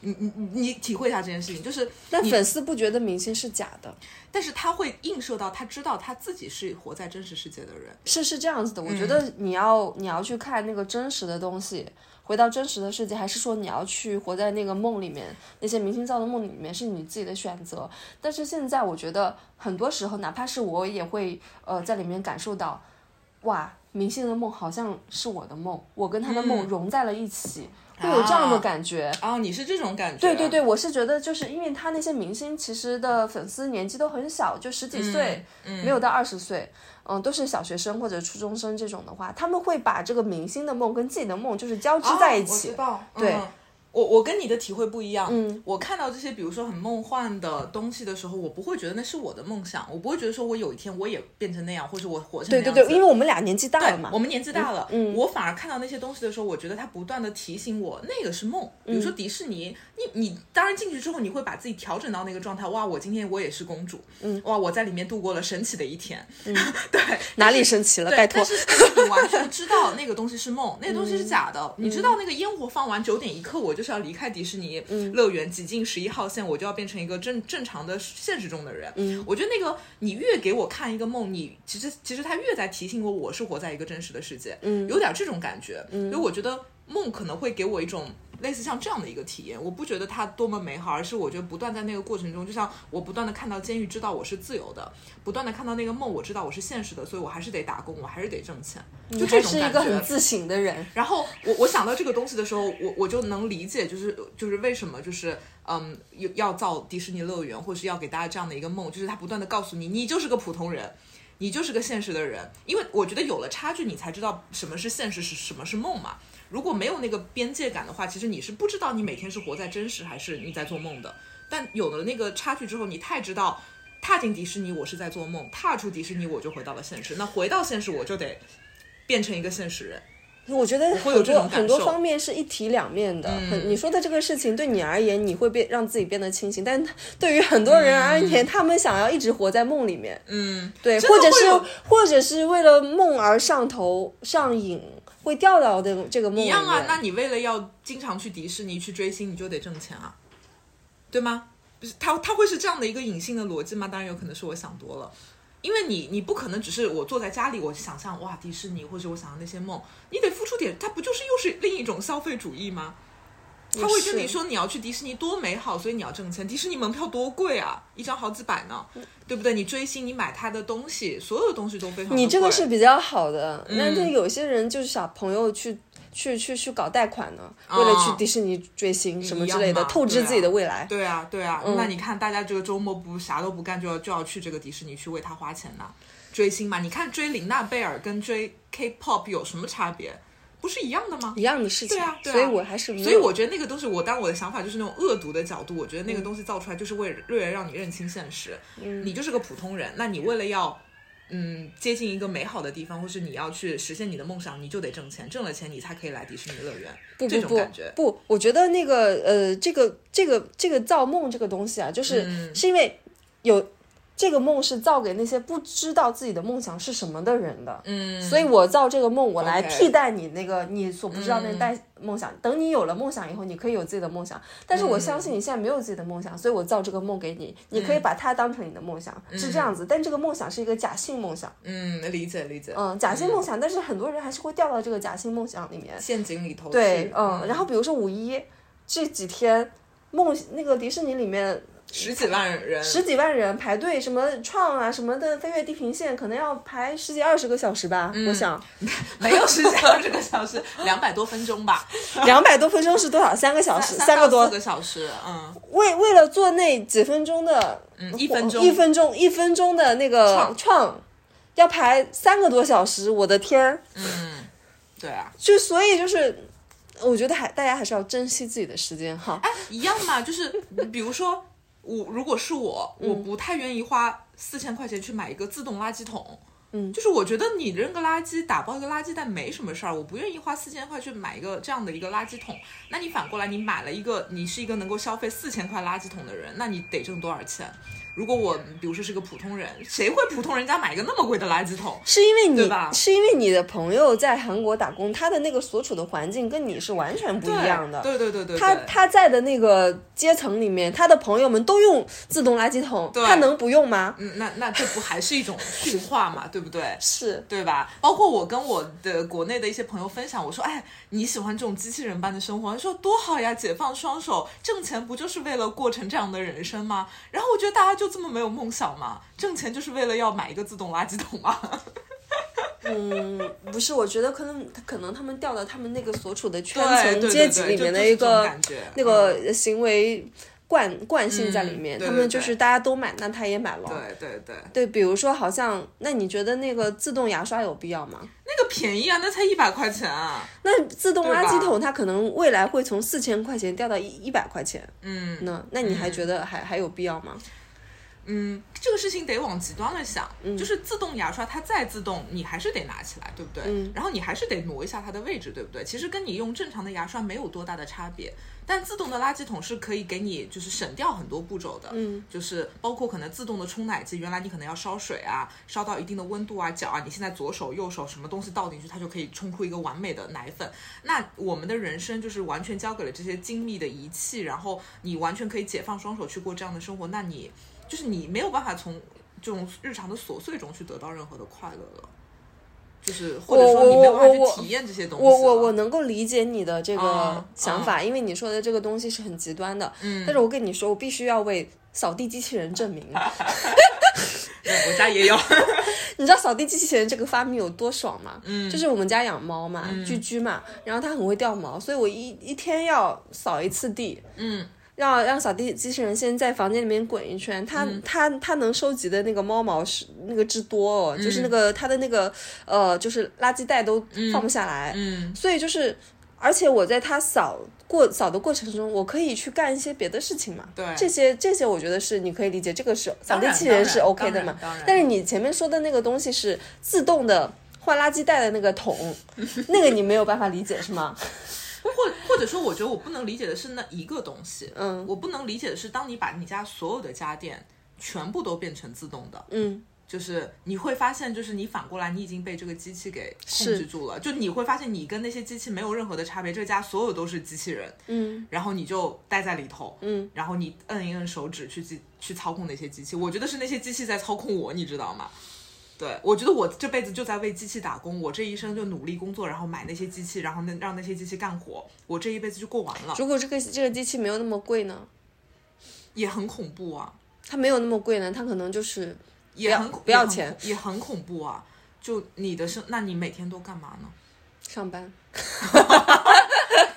你你你你体会一下这件事情，就是 你但粉丝不觉得明星是假的，但是他会映射到他知道他自己是活在真实世界的人。是是这样子的。我觉嗯得你要你要去看那个真实的东西，回到真实的世界，还是说你要去活在那个梦里面，那些明星造的梦里面是你自己的选择。但是现在我觉得很多时候，哪怕是我也会呃在里面感受到，哇，明星的梦好像是我的梦，我跟他的梦嗯融在了一起，会有这样的啊感觉。哦，你是这种感觉？对对对，我是觉得就是因为他那些明星其实的粉丝年纪都很小，就十几岁，没有到二十岁，嗯，都是小学生或者初中生这种的话，他们会把这个明星的梦跟自己的梦就是交织在一起。知道，对嗯我我跟你的体会不一样。嗯，我看到这些比如说很梦幻的东西的时候，我不会觉得那是我的梦想，我不会觉得说我有一天我也变成那样，或者我活成那样。对对对，因为我们俩年纪大了，嘛我。们年纪大了，嗯我反而看到那些东西的时候，我觉得它不断的提醒我，那个是梦。比如说嗯迪士尼，你你当然进去之后，你会把自己调整到那个状态，哇，我今天我也是公主，嗯，哇，我在里面度过了神奇的一天，对，哪里神奇了？拜托你完全知道那个东西是梦，那个东西是假的。你知道那个烟火放完九点一刻，我就是要离开迪士尼乐园，挤进十一号线，我就要变成一个正正常的现实中的人。嗯我觉得那个你越给我看一个梦，你其实其实他越在提醒我，我是活在一个真实的世界，嗯有点这种感觉。嗯所以我觉得梦可能会给我一种。类似像这样的一个体验，我不觉得它多么美好，而是我觉得不断在那个过程中，就像我不断的看到监狱，知道我是自由的，不断的看到那个梦，我知道我是现实的，所以我还是得打工，我还是得挣钱，就你这种是一个很。自省的人。然后我我想到这个东西的时候，我我就能理解，就是就是为什么就是嗯要要造迪士尼乐园，或是要给大家这样的一个梦，就是他不断的告诉你，你就是个普通人。你就是个现实的人，因为我觉得有了差距，你才知道什么是现实，是什么是梦嘛。如果没有那个边界感的话，其实你是不知道你每天是活在真实还是你在做梦的。但有了那个差距之后，你太知道，踏进迪士尼我是在做梦，踏出迪士尼我就回到了现实。那回到现实，我就得变成一个现实人。我觉得会有这很多很多种感受方面是一体两面的。嗯很你说的这个事情对你而言，你会变让自己变得清醒，但对于很多人而言，他们想要一直活在梦里面。嗯，对，或者是或者是为了梦而上头上瘾，会掉到这个这个梦里。一样啊。那你为了要经常去迪士尼去追星，你就得挣钱啊，对吗？不是，他他会是这样的一个隐性的逻辑吗？当然有可能是我想多了。因为你，你不可能只是我坐在家里，我想象哇迪士尼，或者我想象那些梦，你得付出点，它不就是又是另一种消费主义吗？他会跟你说你要去迪士尼多美好，所以你要挣钱。迪士尼门票多贵啊，一张好几百呢，对不对？你追星，你买他的东西，所有的东西都非常的你这个是比较好的，嗯那、是有些人就是小朋友去。去去去搞贷款呢，哦为了去迪士尼追星什么之类的，透支自己的未来。对啊，对啊，嗯那你看大家这个周末不啥都不干，就要就要去这个迪士尼去为他花钱呐，追星嘛。你看追林娜贝尔跟追 K-pop 有什么差别？不是一样的吗一？样的事情，对啊对啊所以我还是所以我觉得那个东西我，当然我的想法就是那种恶毒的角度，我觉得那个东西造出来就是为了为了让你认清现实，嗯你就是个普通人，那你为了要。嗯，接近一个美好的地方，或是你要去实现你的梦想，你就得挣钱，挣了钱你才可以来迪士尼乐园。这不不不种感觉，不，我觉得那个呃，这个这个这个造梦这个东西啊，就是、嗯是因为有这个梦是造给那些不知道自己的梦想是什么的人的，嗯，所以我造这个梦，我来替代你那个你所不知道那嗯。代梦想。等你有了梦想以后，你可以有自己的梦想，但是我相信你现在没有自己的梦想，所以我造这个梦给你，你可以把它当成你的梦想，是这样子。但这个梦想是一个假性梦想，嗯，理解理解，嗯，假性梦想，但是很多人还是会掉到这个假性梦想里面。陷阱里头。去。对，嗯，然后比如说五一这几天，梦那个迪士尼里面十几万人，十几万人排队，什么创啊什么的，飞越地平线可能要排十几二十个小时吧，我想 没有十几二十个小时，两百多分钟吧，两百多分钟是多少？三个小时，三个多四个小时，嗯，为为了做那几分钟的，嗯，一分钟，一分钟，一分钟的那个创，要排三个多小时，我的天，嗯，对啊，就所以就是。我觉得还大家还是要珍惜自己的时间哈。哎，一样嘛，就是比如说我如果是我，我不太愿意花四千块钱去买一个自动垃圾桶。嗯，就是我觉得你扔个垃圾，打包一个垃圾袋没什么事儿，我不愿意花四千块去买一个这样的一个垃圾桶。那你反过来，你买了一个，你是一个能够消费四千块垃圾桶的人，那你得挣多少钱？如果我比如说是个普通人，谁会普通人家买一个那么贵的垃圾桶？是因为你吧？是因为你的朋友在韩国打工，他的那个所处的环境跟你是完全不一样的。对对对对，他他在的那个阶层里面，他的朋友们都用自动垃圾桶，他能不用吗？嗯，那那这不还是一种驯化嘛，对不对？是对吧？包括我跟我的国内的一些朋友分享，我说，哎，你喜欢这种机器人般的生活？他说多好呀，解放双手，挣钱不就是为了过成这样的人生吗？然后我觉得大家就这么没有梦想。吗？挣钱就是为了要买一个自动垃圾桶吗？嗯，不是，我觉得可能可能他们掉到他们那个所处的圈层阶级里面的一个那个行为惯惯性在里面，他们就是大家都买，那他也买了。对对对对，比如说好像，那你觉得那个自动牙刷有必要吗？那个便宜啊，那才一百块钱啊。那自动垃圾桶它可能未来会从四千块钱掉到一一百块钱。嗯，那那你还觉得还还有必要吗？嗯，这个事情得往极端了想，就是自动牙刷它再自动，你还是得拿起来，对不对？嗯。然后你还是得挪一下它的位置，对不对？其实跟你用正常的牙刷没有多大的差别，但自动的垃圾桶是可以给你就是省掉很多步骤的。嗯。就是包括可能自动的冲奶机，原来你可能要烧水啊，烧到一定的温度啊，搅啊，你现在左手右手什么东西倒进去，它就可以冲出一个完美的奶粉。那我们的人生就是完全交给了这些精密的仪器，然后你完全可以解放双手去过这样的生活，那你。就是你没有办法从这种日常的琐碎中去得到任何的快乐了，就是或者说你没有办法去体验这些东西。我我我能够理解你的这个想法，因为你说的这个东西是很极端的。嗯，但是我跟你说，我必须要为扫地机器人证明。我家也有。你知道扫地机器人这个发明有多爽吗？嗯，就是我们家养猫嘛，居居嘛，然后它很会掉毛，所以我一一天要扫一次地。嗯。让让扫地机器人先在房间里面滚一圈，它它它能收集的那个猫毛是那个之多哦，就是那个它的那个呃，就是垃圾袋都放不下来，嗯，所以就是，而且我在它扫过扫的过程中，我可以去干一些别的事情嘛，对，这些这些我觉得是你可以理解，这个是扫地机器人是 OK 的嘛，但是你前面说的那个东西是自动的换垃圾袋的那个桶，那个你没有办法理解是吗？或或者说，我觉得我不能理解的是那一个东西。嗯，我不能理解的是，当你把你家所有的家电全部都变成自动的，嗯，就是你会发现，就是你反过来，你已经被这个机器给控制住了。就你会发现，你跟那些机器没有任何的差别，这家所有都是机器人。嗯，然后你就待在里头。嗯，然后你摁一摁手指去机去操控那些机器。我觉得是那些机器在操控我，你知道吗？对，我觉得我这辈子就在为机器打工，我这一生就努力工作，然后买那些机器，然后那让那些机器干活，我这一辈子就过完了。如果这个这个机器没有那么贵呢？也很恐怖啊！它没有那么贵呢，它可能就是也很不要钱，也很恐怖啊！就你的生，那你每天都干嘛呢？上班。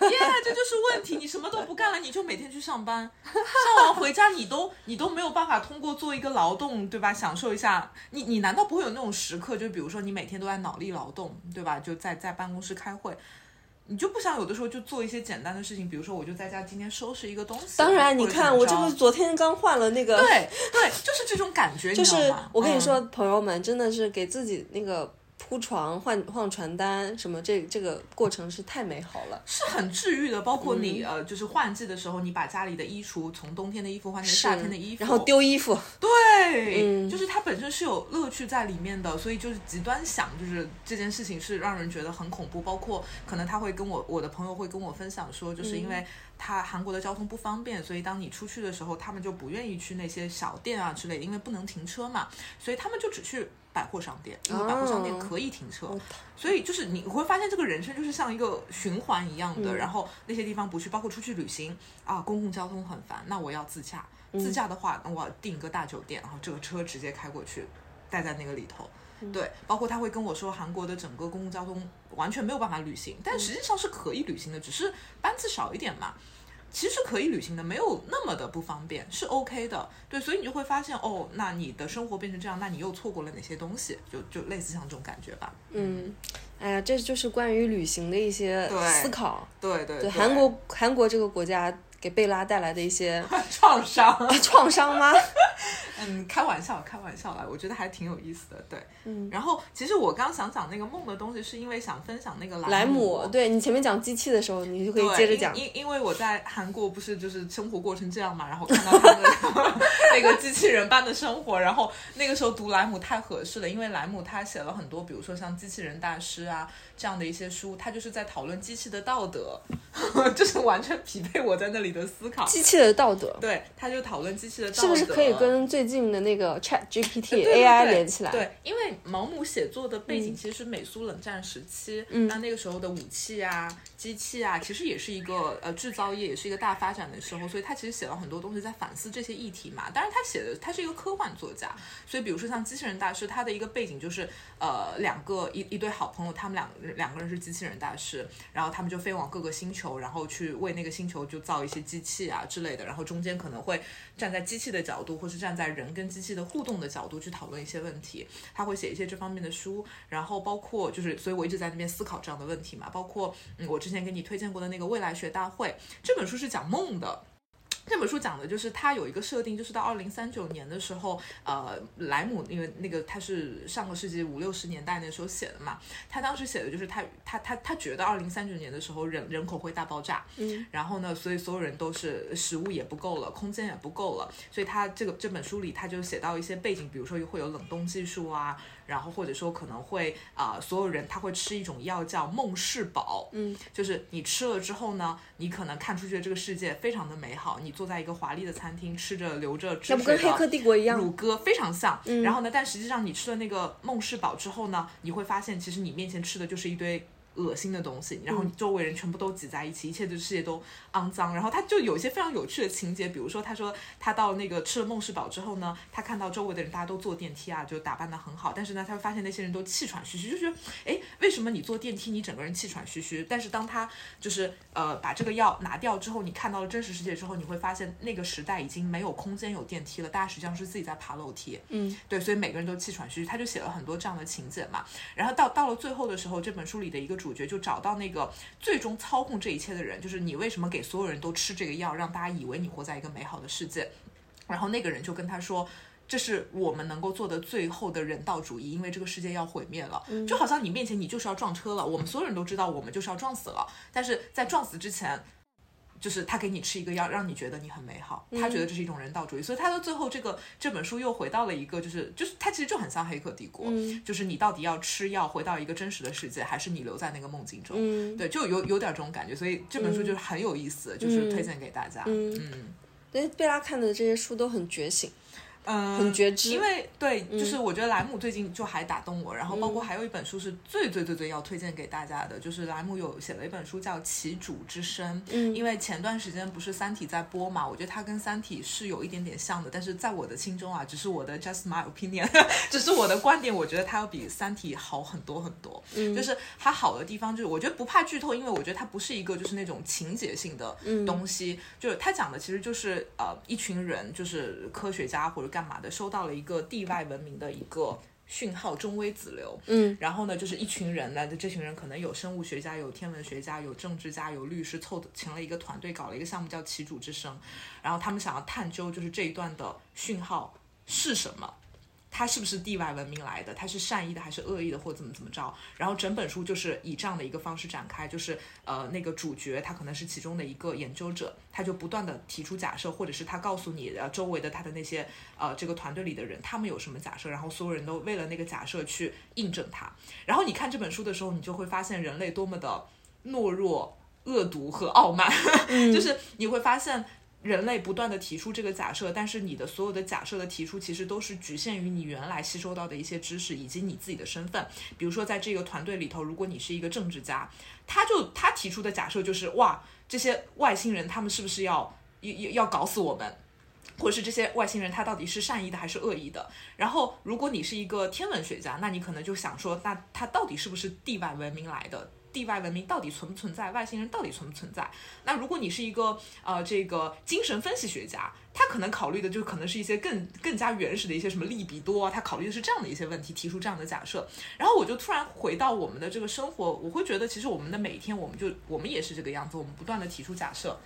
耶，这就是问题。你什么都不干了，你就每天去上班，上完回家你都你都没有办法通过做一个劳动，对吧？享受一下。你你难道不会有那种时刻？就比如说你每天都在脑力劳动，对吧？就在在办公室开会，你就不想有的时候就做一些简单的事情？比如说我就在家今天收拾一个东西。当然，你看我这个昨天刚换了那个。对对，就是这种感觉，就是我跟你说，朋友们真的是给自己那个。铺床、换换传单什么，这这个过程是太美好了，是很治愈的。包括你呃，就是换季的时候，你把家里的衣橱从冬天的衣服换成夏天的衣服，然后丢衣服。对，就是它本身是有乐趣在里面的，所以就是极端想，就是这件事情是让人觉得很恐怖。包括可能他会跟我，我的朋友会跟我分享说，就是因为他韩国的交通不方便，所以当你出去的时候，他们就不愿意去那些小店啊之类，因为不能停车嘛，所以他们就只去。百货商店，因为百货商店可以停车，所以就是你会发现这个人生就是像一个循环一样的。然后那些地方不去，包括出去旅行啊，公共交通很烦，那我要自驾。自驾的话，我订一个大酒店，然后这个车直接开过去，待在那个里头。对，包括他会跟我说，韩国的整个公共交通完全没有办法旅行，但实际上是可以旅行的，只是班次少一点嘛。其实可以旅行的，没有那么的不方便，是 OK 的。对，所以你就会发现，哦，那你的生活变成这样，那你又错过了哪些东西？就就类似像这种感觉吧。嗯，哎呀，这就是关于旅行的一些思考。对对对，韩国韩国这个国家给贝拉带来的一些 创伤，创伤吗？嗯，开玩笑，开玩笑啦，我觉得还挺有意思的。对，嗯。然后，其实我刚想讲那个梦的东西，是因为想分享那个莱姆。对你前面讲机器的时候，你就可以接着讲。因因为我在韩国不是就是生活过成这样嘛，然后看到他们那个机器人般的生活，然后那个时候读莱姆太合适了，因为莱姆他写了很多，比如说像机器人大师啊这样的一些书，他就是在讨论机器的道德，就是完全匹配我在那里的思考。机器的道德。对，他就讨论机器的道德。是不是可以跟最近的那个 Chat GPT AI 连起来？对，因为毛姆写作的背景其实是美苏冷战时期，那那个时候的武器啊、机器啊，其实也是一个呃制造业也是一个大发展的时候，所以他其实写了很多东西在反思这些议题嘛。当然，他写的他是一个科幻作家，所以比如说像机器人大师，他的一个背景就是呃两个一一对好朋友，他们两两个人是机器人大师，然后他们就飞往各个星球，然后去为那个星球就造一些机器啊之类的，然后中间可能会站在机器的角度，或是站在人跟机器的互动的角度去讨论一些问题。他会写一些这方面的书，然后包括就是，所以我一直在那边思考这样的问题嘛。包括嗯，我之前给你推荐过的那个未来学大会这本书是讲梦的。这本书讲的就是它有一个设定，就是到二零三九年的时候，呃，莱姆因为那个他是上个世纪五六十年代那时候写的嘛，他当时写的就是他他他他觉得二零三九年的时候人人口会大爆炸，嗯，然后呢，所以所有人都是食物也不够了，空间也不够了，所以他这个这本书里他就写到一些背景，比如说会有冷冻技术啊。然后或者说可能会啊，所有人他会吃一种药叫梦氏宝，嗯，就是你吃了之后呢，你可能看出去的这个世界非常的美好，你坐在一个华丽的餐厅吃着流着汁水的乳鸽，非常像。然后呢，但实际上你吃了那个梦氏宝之后呢，你会发现其实你面前吃的就是一堆。恶心的东西，然后周围人全部都挤在一起，一切的世界都肮脏。然后他就有一些非常有趣的情节，比如说他说他到那个吃了梦氏堡之后呢，他看到周围的人大家都坐电梯啊，就打扮的很好，但是呢，他会发现那些人都气喘吁吁，就觉得哎，为什么你坐电梯你整个人气喘吁吁？但是当他就是呃把这个药拿掉之后，你看到了真实世界之后，你会发现那个时代已经没有空间有电梯了，大家实际上是自己在爬楼梯。嗯，对，所以每个人都气喘吁吁，他就写了很多这样的情节嘛。然后到到了最后的时候，这本书里的一个主角就找到。那个最终操控这一切的人，就是你。为什么给所有人都吃这个药，让大家以为你活在一个美好的世界？然后那个人就跟他说：“这是我们能够做的最后的人道主义，因为这个世界要毁灭了。就好像你面前你就是要撞车了，我们所有人都知道我们就是要撞死了，但是在撞死之前。”就是他给你吃一个药，让你觉得你很美好，他觉得这是一种人道主义，所以他到最后这个这本书又回到了一个，就是就是他其实就很像《黑客帝国》，就是你到底要吃药回到一个真实的世界，还是你留在那个梦境中？对，就有有点这种感觉，所以这本书就是很有意思，就是推荐给大家。嗯，对，贝拉看的这些书都很觉醒。嗯，很觉知，因为对，就是我觉得莱姆最近就还打动我，然后包括还有一本书是最最最最要推荐给大家的，就是莱姆有写了一本书叫《其主之身》。嗯，因为前段时间不是《三体》在播嘛，我觉得它跟《三体》是有一点点像的，但是在我的心中啊，只是我的 just my opinion，只是我的观点，我觉得它要比《三体》好很多很多。嗯，就是它好的地方就是我觉得不怕剧透，因为我觉得它不是一个就是那种情节性的东西，就是它讲的其实就是呃一群人就是科学家或者干嘛的收到了。一个地外文明的一个讯号，中微子流。嗯，然后呢，就是一群人呢，这群人可能有生物学家，有天文学家，有政治家，有律师，凑成了一个团队，搞了一个项目叫“旗主之声”。然后他们想要探究，就是这一段的讯号是什么。他是不是地外文明来的？他是善意的还是恶意的，或怎么怎么着？然后整本书就是以这样的一个方式展开，就是呃，那个主角他可能是其中的一个研究者，他就不断的提出假设，或者是他告诉你呃周围的他的那些呃这个团队里的人他们有什么假设，然后所有人都为了那个假设去印证它。然后你看这本书的时候，你就会发现人类多么的懦弱、恶毒和傲慢，就是你会发现。人类不断的提出这个假设，但是你的所有的假设的提出，其实都是局限于你原来吸收到的一些知识以及你自己的身份。比如说，在这个团队里头，如果你是一个政治家，他就他提出的假设就是，哇，这些外星人他们是不是要要要搞死我们？或者是这些外星人他到底是善意的还是恶意的？然后，如果你是一个天文学家，那你可能就想说，那他到底是不是地外文明来的？地外文明到底存不存在？外星人到底存不存在？那如果你是一个呃这个精神分析学家，他可能考虑的就可能是一些更更加原始的一些什么利比多，他考虑的是这样的一些问题，提出这样的假设。然后我就突然回到我们的这个生活，我会觉得其实我们的每一天，我们就我们也是这个样子，我们不断的提出假设，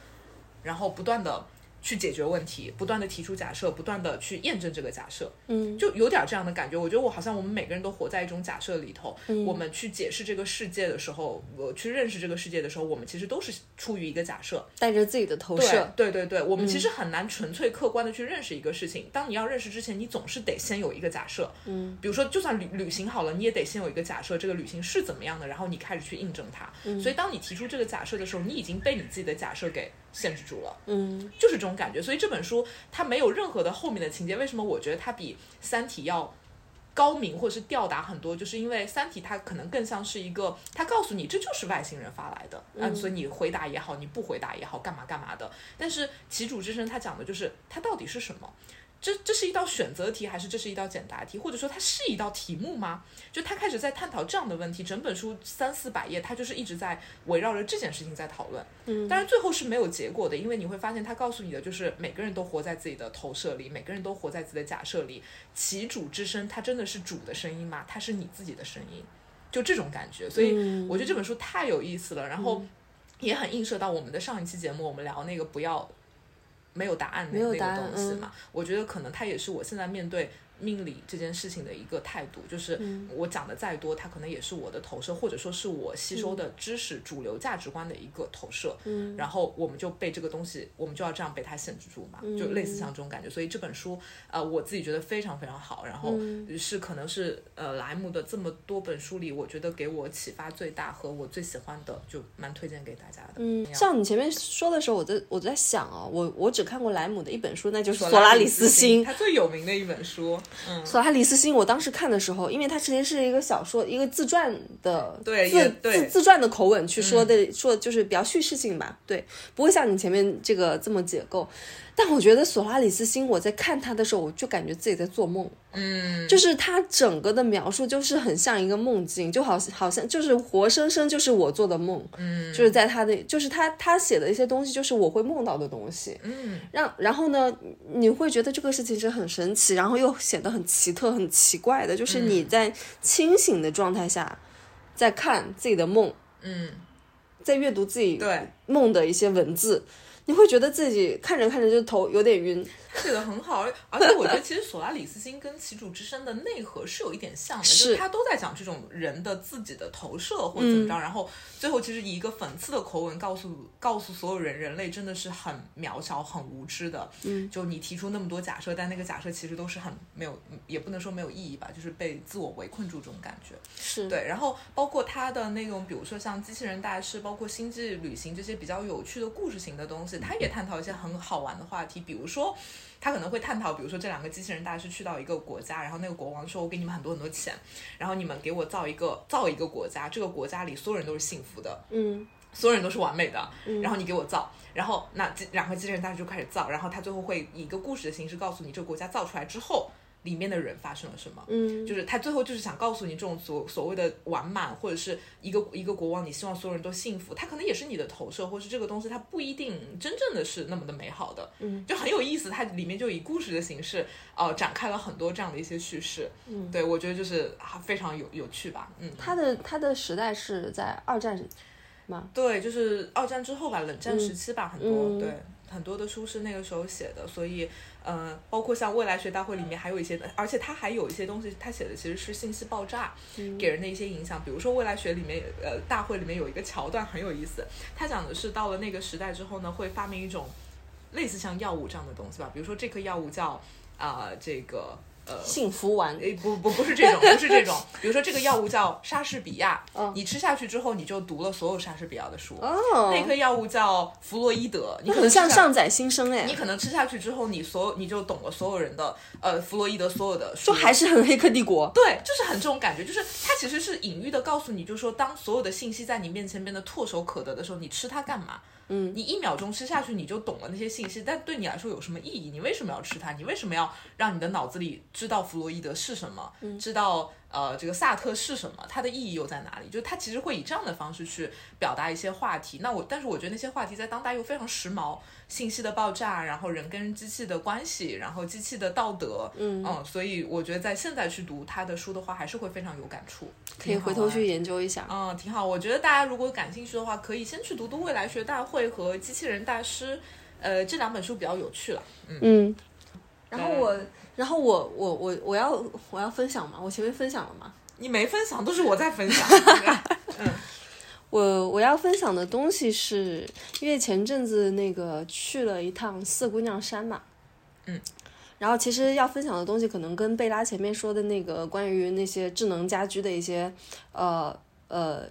然后不断的。去解决问题，不断的提出假设，不断的去验证这个假设，嗯，就有点这样的感觉。我觉得我好像我们每个人都活在一种假设里头。嗯我们去解释这个世界的时候，我去认识这个世界的时候，我们其实都是出于一个假设。带着自己的投射，对对对，我们其实很难纯粹客观的去认识一个事情。当你要认识之前，你总是得先有一个假设。嗯，比如说，就算旅旅行好了，你也得先有一个假设，这个旅行是怎么样的，然后你开始去印证它。嗯所以，当你提出这个假设的时候，你已经被你自己的假设给限制住了。嗯就是这种感觉。所以这本书它没有任何的后面的情节。为什么我觉得它比《三体》要高明或者是吊打很多？就是因为《三体》它可能更像是一个，它告诉你这就是外星人发来的，嗯，所以你回答也好，你不回答也好，干嘛干嘛的。但是《旗主之声》它讲的就是它到底是什么？这这是一道选择题，还是这是一道简答题，或者说它是一道题目吗？就他开始在探讨这样的问题，整本书三四百页，他就是一直在围绕着这件事情在讨论。嗯，当然最后是没有结果的，因为你会发现他告诉你的就是每个人都活在自己的投射里，每个人都活在自己的假设里。其主之声，它真的是主的声音吗？它是你自己的声音，就这种感觉。所以嗯我觉得这本书太有意思了，然后也很映射到我们的上一期节目，我们聊那个不要没有答案的那个东西嘛。我觉得可能它也是我现在面对。命理这件事情的一个态度，就是嗯我讲的再多，它可能也是我的投射，或者说是我吸收的知识、主流价值观的一个投射。嗯然后我们就被这个东西，我们就要这样被它限制住嘛，就类似像这种感觉。所以这本书，呃，我自己觉得非常非常好，然后是可能是呃莱姆的这么多本书里，我觉得给我启发最大和我最喜欢的，就蛮推荐给大家的。嗯，像你前面说的时候，我在我在想啊，我我只看过莱姆的一本书，那就是《索索拉里里斯星》。他最有名的一本书，嗯，索拉里斯星，我当时看的时候，因为它之前是一个小说，一个自传的对自自自传的口吻去说的，说就是比较叙事性吧，对，不会像你前面这个这么解构。但我觉得索拉里斯星，我在看他的时候，我就感觉自己在做梦，嗯，就是他整个的描述就是很像一个梦境，就好像好像就是活生生就是我做的梦，嗯，就是在他的就是他他写的一些东西，就是我会梦到的东西，嗯，让然后呢，你会觉得这个事情是很神奇，然后又显得很奇特、很奇怪的，就是你在清醒的状态下，在看自己的梦，嗯，在阅读自己对，梦的一些文字，你会觉得自己看着看着就头有点晕，写的很好，而而且我觉得其实索拉里斯星跟旗主之声的内核是有一点像的，就是他都在讲这种人的自己的投射或者怎么着，然后最后其实以一个讽刺的口吻告诉告诉所有人，人类真的是很渺小、很无知的。嗯，就你提出那么多假设，但那个假设其实都是很没有，也不能说没有意义吧，就是被自我围困住这种感觉。是对，然后包括他的那种，比如说像机器人大师，包括星际旅行这些比较有趣的故事型的东西，他也探讨一些很好玩的话题，比如说。他可能会探讨，比如说这两个机器人大师去到一个国家，然后那个国王说：“我给你们很多很多钱，然后你们给我造一个造一个国家，这个国家里所有人都是幸福的，嗯所有人都是完美的，然后你给我造，然后那机两个机器人大师就开始造，然后他最后会以一个故事的形式告诉你这个国家造出来之后。”里面的人发生了什么？嗯，就是他最后就是想告诉你，这种所所谓的完满，或者是一个一个国王，你希望所有人都幸福，他可能也是你的投射，或是这个东西它不一定真正的是那么的美好的，嗯，就很有意思。它里面就以故事的形式，呃，展开了很多这样的一些叙事，嗯，对我觉得就是非常有有趣吧，嗯，他的他的时代是在二战吗？对，就是二战之后吧，冷战时期吧，很多、嗯。对很多的书是那个时候写的，所以呃，包括像未来学大会里面还有一些，而且他还有一些东西，他写的其实是信息爆炸给人的一些影响，比如说未来学里面呃大会里面有一个桥段很有意思，他讲的是到了那个时代之后呢，会发明一种类似像药物这样的东西吧，比如说这颗药物叫啊、呃这个。呃幸福丸，诶，不不不是这种，不是这种。比如说这个药物叫莎士比亚，嗯你吃下去之后你就读了所有莎士比亚的书。哦，那颗药物叫弗洛伊德，你可很能像上载新生哎你，可能吃下去之后，你所有你就懂了所有人的呃弗洛伊德所有的书，就还是很黑客帝国。对，就是很这种感觉，就是它其实是隐喻的告诉你，就是说当所有的信息在你面前变得唾手可得的时候，你吃它干嘛？嗯，你一秒钟吃下去，你就懂了那些信息，但对你来说有什么意义？你为什么要吃它？你为什么要让你的脑子里知道弗洛伊德是什么，知道呃这个萨特是什么？它的意义又在哪里？就是它其实会以这样的方式去表达一些话题。那我，但是我觉得那些话题在当代又非常时髦，信息的爆炸，然后人跟机器的关系，然后机器的道德，嗯所以我觉得在现在去读他的书的话，还是会非常有感触，可以回头去研究一下。嗯，挺好。我觉得大家如果感兴趣的话，可以先去读读《未来学大会》和《机器人大师》，呃，这两本书比较有趣了。嗯，嗯，然后我，然后我，我，我，我要我要分享嘛，我前面分享了嘛。你没分享，都是我在分享。嗯我我要分享的东西是，因为前阵子那个去了一趟四姑娘山嘛，嗯，然后其实要分享的东西可能跟贝拉前面说的那个关于那些智能家居的一些呃呃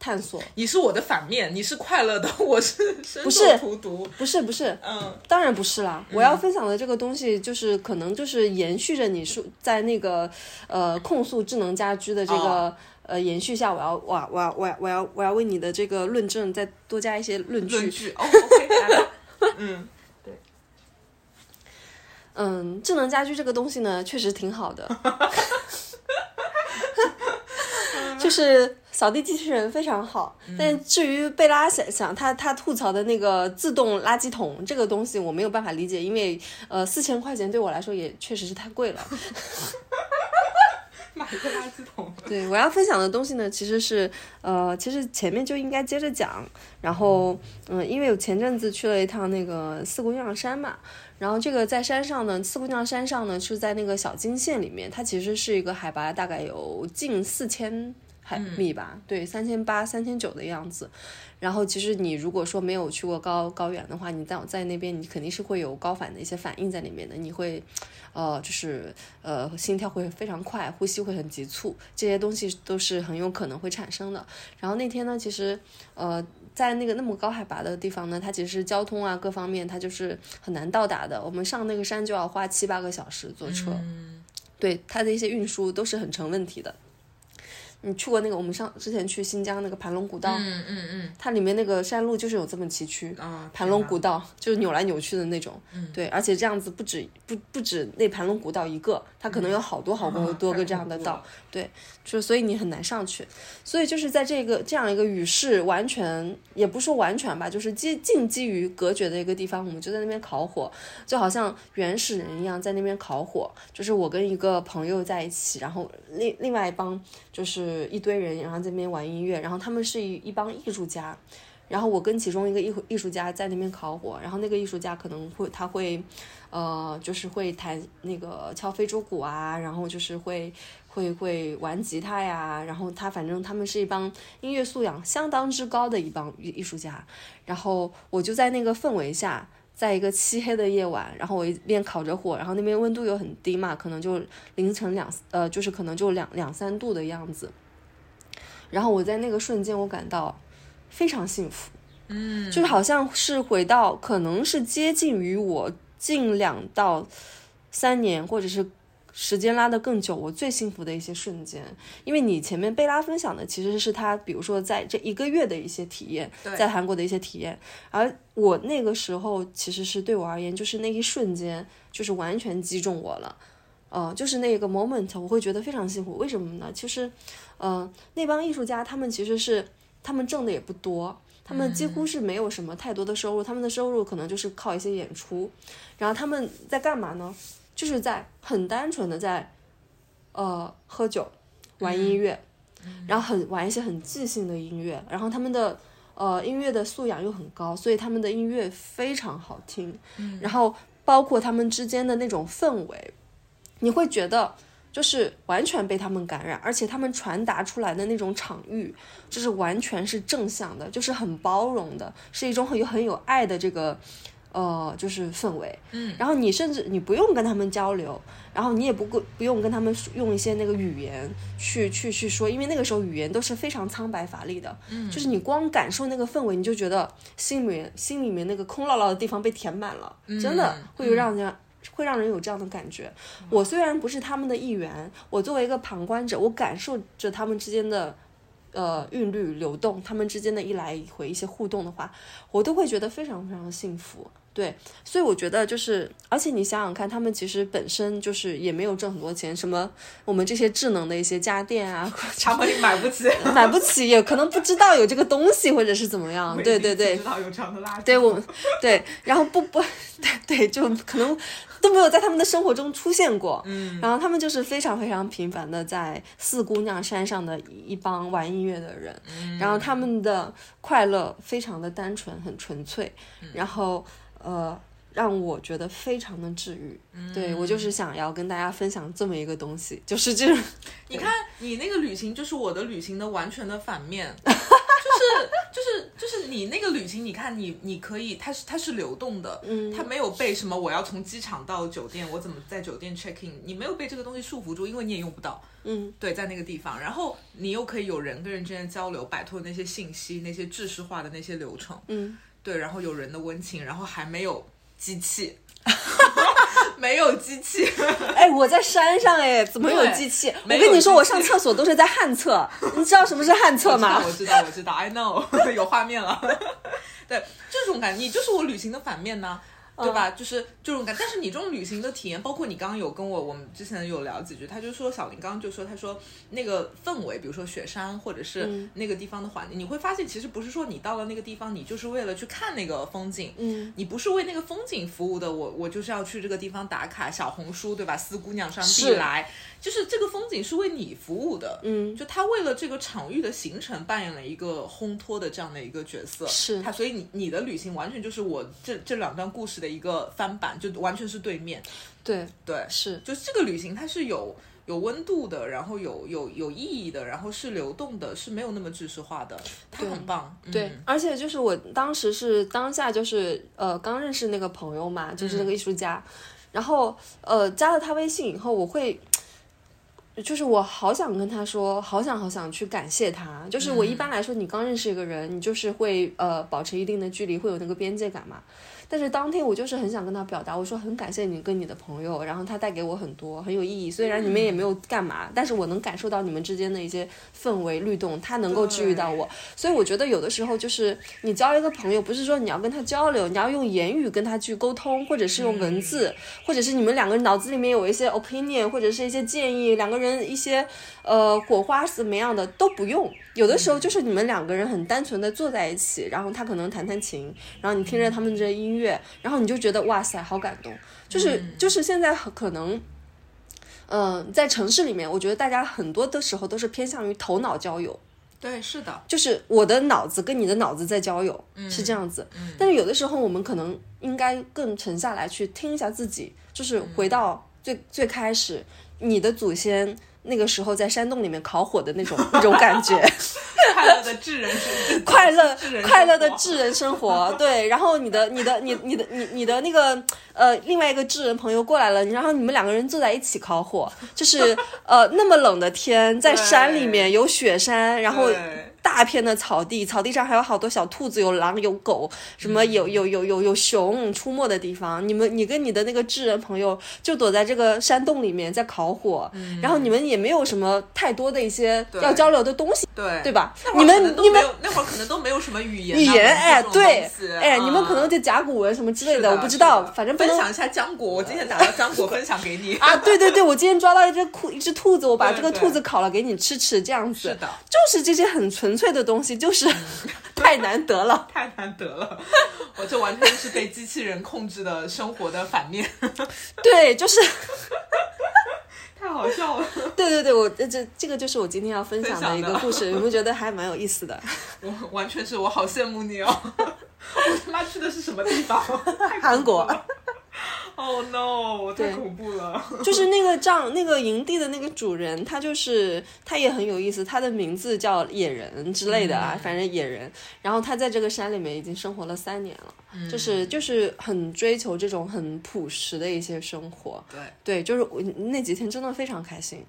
探索，你是我的反面，你是快乐的，我是深不是荼毒。不是不是，嗯。当然不是啦，我要分享的这个东西就是可能就是延续着你说在那个呃控诉智能家居的这个、哦呃延续下，我要我要我要我要我要我要为你的这个论证再多加一些论据。论据。哦，OK，嗯嗯，智能家居这个东西呢，确实挺好的，就是扫地机器人非常好。但至于贝拉想想他他吐槽的那个自动垃圾桶这个东西，我没有办法理解，因为呃四千块钱对我来说也确实是太贵了。买个垃圾桶。对，我要分享的东西呢，其实是呃，其实前面就应该接着讲。然后，嗯、因为我前阵子去了一趟那个四姑娘山嘛，然后这个在山上呢，四姑娘山上呢是在那个小金县里面，它其实是一个海拔大概有近四千海米吧，对，三千八、三千九的样子。然后其实你如果说没有去过高高原的话，你在在那边你肯定是会有高反的一些反应在里面的，你会，呃，就是呃心跳会非常快，呼吸会很急促，这些东西都是很有可能会产生的。然后那天呢，其实呃在那个那么高海拔的地方呢，它其实交通啊各方面它就是很难到达的。我们上那个山就要花七八个小时坐车，对它的一些运输都是很成问题的。你去过那个我们上之前去新疆那个盘龙古道，嗯嗯嗯。它里面那个山路就是有这么崎岖，啊，盘龙古道就是扭来扭去的那种，嗯。对，而且这样子不止不不止那盘龙古道一个，它可能有好多好多啊多个这样的道，对，就所以你很难上去，所以就是在这个这样一个与世完全也不说完全吧，就是基近基于隔绝的一个地方，我们就在那边烤火，就好像原始人一样在那边烤火，就是我跟一个朋友在一起，然后另另外一帮就是一堆人，然后在那边玩音乐，然后他们是一一帮艺术家。然后我跟其中一个艺艺术家在那边烤火，然后那个艺术家可能会他会，呃，就是会弹那个敲非洲鼓啊，然后就是会会会玩吉他呀，然后他反正他们是一帮音乐素养相当之高的一帮艺艺术家，然后我就在那个氛围下。在一个漆黑的夜晚，然后我一边烤着火，然后那边温度又很低嘛，可能就凌晨两呃，就是可能就两两三度的样子。然后我在那个瞬间，我感到非常幸福，嗯，就是好像是回到，可能是接近于我近两到三年，或者是时间拉得更久，我最幸福的一些瞬间。因为你前面贝拉分享的其实是他，比如说在这一个月的一些体验，在韩国的一些体验，而我那个时候其实是对我而言，就是那一瞬间，就是完全击中我了。呃，就是那个 moment，我会觉得非常幸福。为什么呢？其实，呃，那帮艺术家他们其实是他们挣的也不多，他们几乎是没有什么太多的收入，他们的收入可能就是靠一些演出。然后他们在干嘛呢？就是在很单纯的在，呃，喝酒、玩音乐，然后很玩一些很即兴的音乐，然后他们的呃音乐的素养又很高，所以他们的音乐非常好听。然后包括他们之间的那种氛围，你会觉得就是完全被他们感染，而且他们传达出来的那种场域，就是完全是正向的，就是很包容的，是一种很有很有爱的这个呃，就是氛围，嗯，然后你甚至你不用跟他们交流，然后你也不不不用跟他们用一些那个语言去去去说，因为那个时候语言都是非常苍白乏力的，嗯，就是你光感受那个氛围，你就觉得心里面心里面那个空落落的地方被填满了，真的会有让人。会让人有这样的感觉。我虽然不是他们的一员，我作为一个旁观者，我感受着他们之间的。呃，韵律流动，他们之间的一来一回一些互动的话，我都会觉得非常非常的幸福。对，所以我觉得就是，而且你想想看，他们其实本身就是也没有挣很多钱，什么我们这些智能的一些家电啊，他们买不起，买不起，也可能不知道有这个东西，或者是怎么样。对对对，知道有这样的垃圾。对我们，对，然后不不，对对，就可能。都没有在他们的生活中出现过，嗯，然后他们就是非常非常平凡的在四姑娘山上的一帮玩音乐的人，嗯，然后他们的快乐非常的单纯，很纯粹，然后呃，让我觉得非常的治愈，对我就是想要跟大家分享这么一个东西，就是这种，你看你那个旅行就是我的旅行的完全的反面。就是就是就是你那个旅行，你看你你可以，它是它是流动的，嗯，它没有被什么我要从机场到酒店，我怎么在酒店 check in，你没有被这个东西束缚住，因为你也用不到，嗯，对，在那个地方，然后你又可以有人跟人之间交流，摆脱那些信息，那些制式化的那些流程，嗯，对，然后有人的温情，然后还没有机器。没有机器，哎，我在山上哎，怎么有机器？我跟你说，我上厕所都是在旱厕，你知道什么是旱厕吗？我知道，我知道，I know，有画面了。对，这种感觉，你就是我旅行的反面呢。对吧？就是这种感，但是你这种旅行的体验，包括你刚刚有跟我，我们之前有聊几句，他就说小林刚刚就说，他说那个氛围，比如说雪山或者是那个地方的环境，你会发现其实不是说你到了那个地方，你就是为了去看那个风景，嗯，你不是为那个风景服务的，我我就是要去这个地方打卡小红书，对吧？四姑娘上必来，就是这个风景是为你服务的，嗯，就他为了这个场域的形成扮演了一个烘托的这样的一个角色，是他，所以你你的旅行完全就是我这这两段故事的一个翻版。就完全是对面，对对是，就是这个旅行它是有有温度的，然后有有有意义的，然后是流动的，是没有那么知识化的，它很棒。对，而且就是我当时是当下就是呃刚认识那个朋友嘛，就是那个艺术家，然后呃加了他微信以后，我会。就是我好想跟他说，好想好想去感谢他。就是我一般来说，你刚认识一个人，你就是会呃保持一定的距离，会有那个边界感嘛。但是当天我就是很想跟他表达，我说很感谢你跟你的朋友，然后他带给我很多很有意义。虽然你们也没有干嘛，但是我能感受到你们之间的一些氛围律动，他能够治愈到我。所以我觉得有的时候就是你交一个朋友，不是说你要跟他交流，你要用言语跟他去沟通，或者是用文字，或者是你们两个人脑子里面有一些 opinion 或者是一些建议，两个人一些呃火花是怎么样的都不用。有的时候就是你们两个人很单纯的坐在一起，然后他可能弹弹琴，然后你听着他们这音乐，然后你就觉得哇塞，好感动。就是就是现在可能，嗯，在城市里面，我觉得大家很多的时候都是偏向于头脑交友。对，是的，就是我的脑子跟你的脑子在交友，是这样子。但是有的时候我们可能应该更沉下来去听一下自己，就是回到最最开始，你的祖先。那个时候在山洞里面烤火的那种那种感觉，快乐的智人生，快乐快乐的智人生活，对。然后你的你的你你的你你的那个呃另外一个智人朋友过来了，然后你们两个人坐在一起烤火，就是呃那么冷的天，在山里面有雪山，然后。大片的草地，草地上还有好多小兔子，有狼，有狗，什么有有有有有熊出没的地方。你们，你跟你的那个智人朋友就躲在这个山洞里面在烤火，然后你们也没有什么太多的一些要交流的东西，对。对吧？你们你们那会儿可能都没有什么语言，语言哎对，哎你们可能就甲骨文什么之类的，我不知道，反正分享一下浆果。我今天拿了浆果 分享给你。啊，对对对，我今天抓到一只兔一只兔子，我把这个兔子烤了给你吃吃，这样子，是的，就是这些很纯粹的东西，就。是太难得了，太难得了！我这完全是被机器人控制的生活的反面。对，就是 太好笑了。对对对，我这这个就是我今天要分享的一个故事，有没有觉得还蛮有意思的？我完全是我好羡慕你哦！我他妈去的是什么地方？韩国。Oh no！太恐怖了。就是那个帐那个营地的那个主人，他就是他也很有意思，他的名字叫野人之类的啊，反正野人。然后他在这个山里面已经生活了三年了，就是就是很追求这种很朴实的一些生活。对，对，就是我那几天真的非常开心，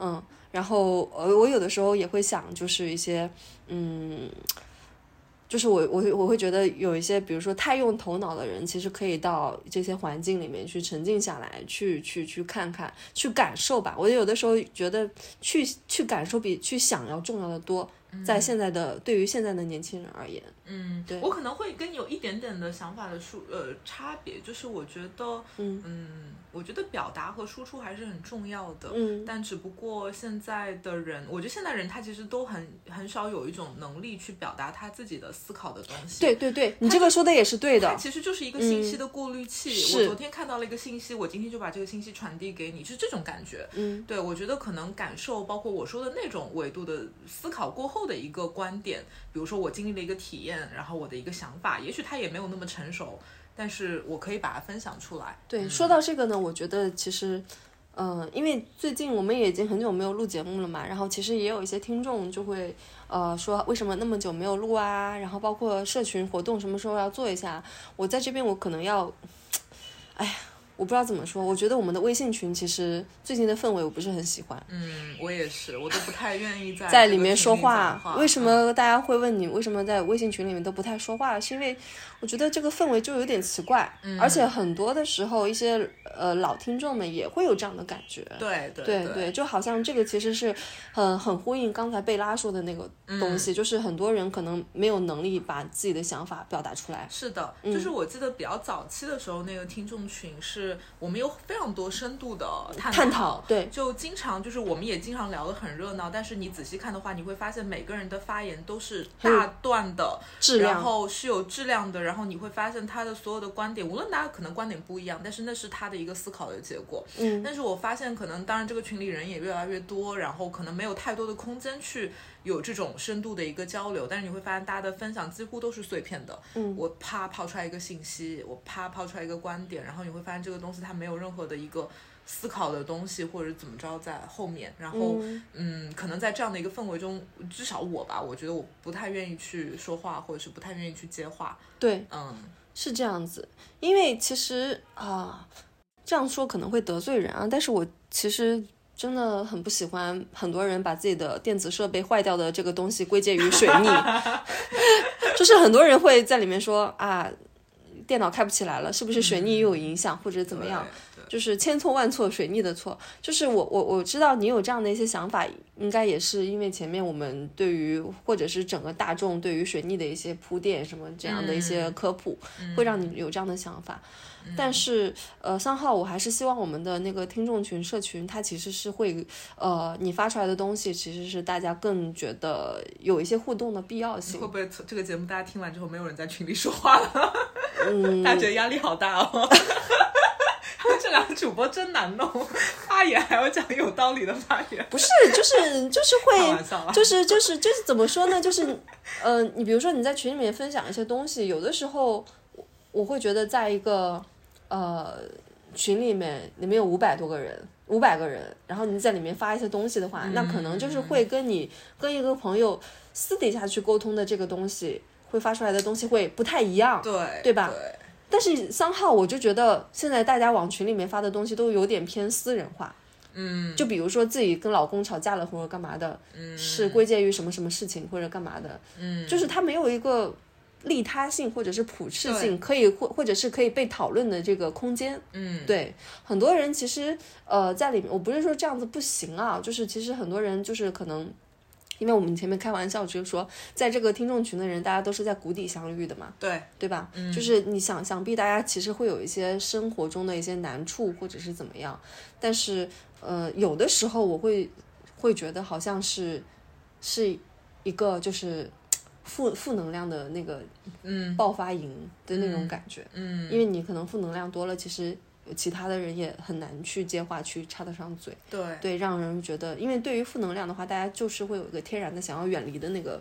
嗯，然后呃，我有的时候也会想，就是一些嗯。就是我我会我会觉得有一些，比如说太用头脑的人，其实可以到这些环境里面去沉静下来，去去去看看，去感受吧。我有的时候觉得去去感受比去想要重要的多，在现在的对于现在的年轻人而言，嗯，对。我可能会跟你有一点点的想法的数呃差别，就是我觉得，嗯我觉得表达和输出还是很重要的，嗯但只不过现在的人，我觉得现在人他其实都很很少有一种能力去表达他自己的思考的东西，对对对，你这个说的也是对的，它其实就是一个信息的过滤器。是我昨天看到了一个信息，我今天就把这个信息传递给你，是这种感觉。嗯，对，我觉得可能感受，包括我说的那种维度的思考过后的一个观点，比如说我经历了一个体验，然后我的一个想法，也许他也没有那么成熟，但是我可以把它分享出来。对，说到这个呢，我觉得其实，嗯、因为最近我们也已经很久没有录节目了嘛，然后其实也有一些听众就会呃说为什么那么久没有录啊，然后包括社群活动什么时候要做一下，我在这边我可能要，哎呀。我不知道怎么说，我觉得我们的微信群其实最近的氛围我不是很喜欢，嗯，我也是，我都不太愿意在在里面说话。话为什嗯么大家会问你为什么在微信群里面都不太说话？是因为我觉得这个氛围就有点奇怪，嗯而且很多的时候一些呃老听众们也会有这样的感觉。对对对对就好像这个其实是很很呼应刚才贝拉说的那个东嗯西，就是很多人可能没有能力把自己的想法表达出来。是的，嗯就是我记得比较早期的时候，那个听众群是我们有非常多深度的探探讨对就经常就是我们也经常聊得很热闹，但是你仔细看的话，你会发现每个人的发言都是大段的，质量然后是有质量的，然后你会发现他的所有的观点，无论大家可能观点不一样，但是那是他的一个思考的结果。嗯，但是我发现，可能当然这个群里人也越来越多，然后可能没有太多的空间去有这种深度的一个交流。但是你会发现，大家的分享几乎都是碎片的。嗯我啪抛出来一个信息，我啪抛出来一个观点，然后你会发现这个东西它没有任何的一个思考的东西，或者怎么着在后面。然后嗯嗯，可能在这样的一个氛围中，至少我吧，我觉得我不太愿意去说话，或者是不太愿意去接话。对，嗯，是这样子。因为其实啊，这样说可能会得罪人啊，但是我其实。真的很不喜欢很多人把自己的电子设备坏掉的这个东西归结于水逆，就是很多人会在里面说啊，电脑开不起来了，是不是水逆又有影响，或者怎么样？就是千错万错，水逆的错。就是我我我知道你有这样的一些想法，应该也是因为前面我们对于或者是整个大众对于水逆的一些铺垫，什么这样的一些科普，会让你有这样的想法。但是呃，三号我还是希望我们的那个听众群、社群，它其实是会呃，你发出来的东西其实是大家更觉得有一些互动的必要性会。不会这个节目大家听完之后，没有人在群里说话了？嗯，大家觉得压力好大哦。他们这两个主播真难弄，发言还要讲有道理的发言。不是，就是就是会就是就是就是怎么说呢？就是，呃，你比如说你在群里面分享一些东西，有的时候我我会觉得，在一个呃群里面，里面有五百多个人，五百个人，然后你在里面发一些东西的话，那可能就是会跟你跟一个朋友私底下去沟通的这个东西，会发出来的东西会不太一样。对对吧对，但是三号，我就觉得现在大家往群里面发的东西都有点偏私人化。嗯，就比如说自己跟老公吵架了或者干嘛的，嗯是归结于什么什么事情或者干嘛的，嗯，就是他没有一个利他性或者是普适性，可以或或者是可以被讨论的这个空间。嗯，对，很多人其实呃在里面，我不是说这样子不行啊，就是其实很多人就是可能。因为我们前面开玩笑，就是说，在这个听众群的人，大家都是在谷底相遇的嘛，对，对吧？嗯就是你想想必大家其实会有一些生活中的一些难处，或者是怎么样，但是呃，有的时候我会会觉得好像是是一个就是负负能量的那个嗯。爆发营的那种感觉，嗯，因为你可能负能量多了，其实其他的人也很难去接话，去插得上嘴，对。对，让人觉得，因为对于负能量的话，大家就是会有一个天然的想要远离的那个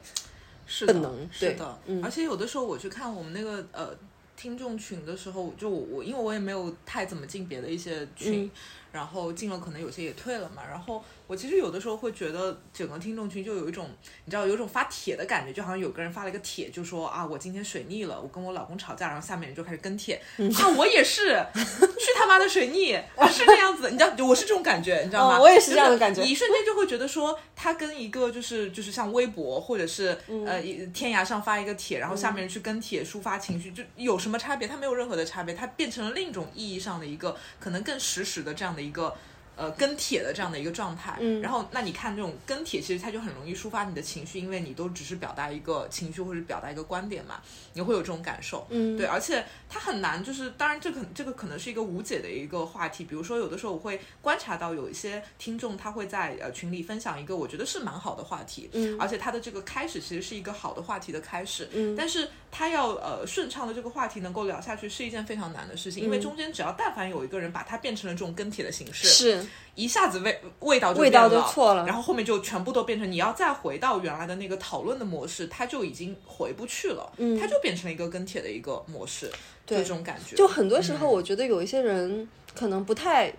是的本能对是的，嗯。而且有的时候我去看我们那个呃听众群的时候，就我我因为我也没有太怎么进别的一些群，嗯然后进了可能有些也退了嘛，然后我其实有的时候会觉得整个听众群就有一种你知道有一种发帖的感觉，就好像有个人发了一个帖，就说啊我今天水逆了，我跟我老公吵架，然后下面人就开始跟帖，嗯啊我也是，去他妈的水逆，啊是这样子，你知道我是这种感觉，你知道吗？哦我也是这样的感觉就是你一瞬间就会觉得说他跟一个就是就是像微博或者是、嗯呃一天涯上发一个帖，然后下面人去跟帖抒发情绪，就有什么差别？它没有任何的差别，它变成了另一种意义上的一个可能更实时的这样的一个。呃，跟帖的这样的一个状态，嗯。然后那你看这种跟帖，其实它就很容易抒发你的情绪，因为你都只是表达一个情绪或者表达一个观点嘛，你会有这种感受，嗯。对，而且它很难，就是当然这可这个可能是一个无解的一个话题，比如说有的时候我会观察到有一些听众他会在呃群里分享一个我觉得是蛮好的话题，嗯。而且他的这个开始其实是一个好的话题的开始，嗯。但是他要呃顺畅的这个话题能够聊下去是一件非常难的事情，因为嗯。中间只要但凡有一个人把它变成了这种跟帖的形式，是一下子味味道就味道变了。都错了。然后后面就全部都变成你要再回到原来的那个讨论的模式，它就已经回不去了，嗯。它就变成了一个跟帖的一个模式，就对。这种感觉。就很多时候，嗯我觉得有一些人可能不太，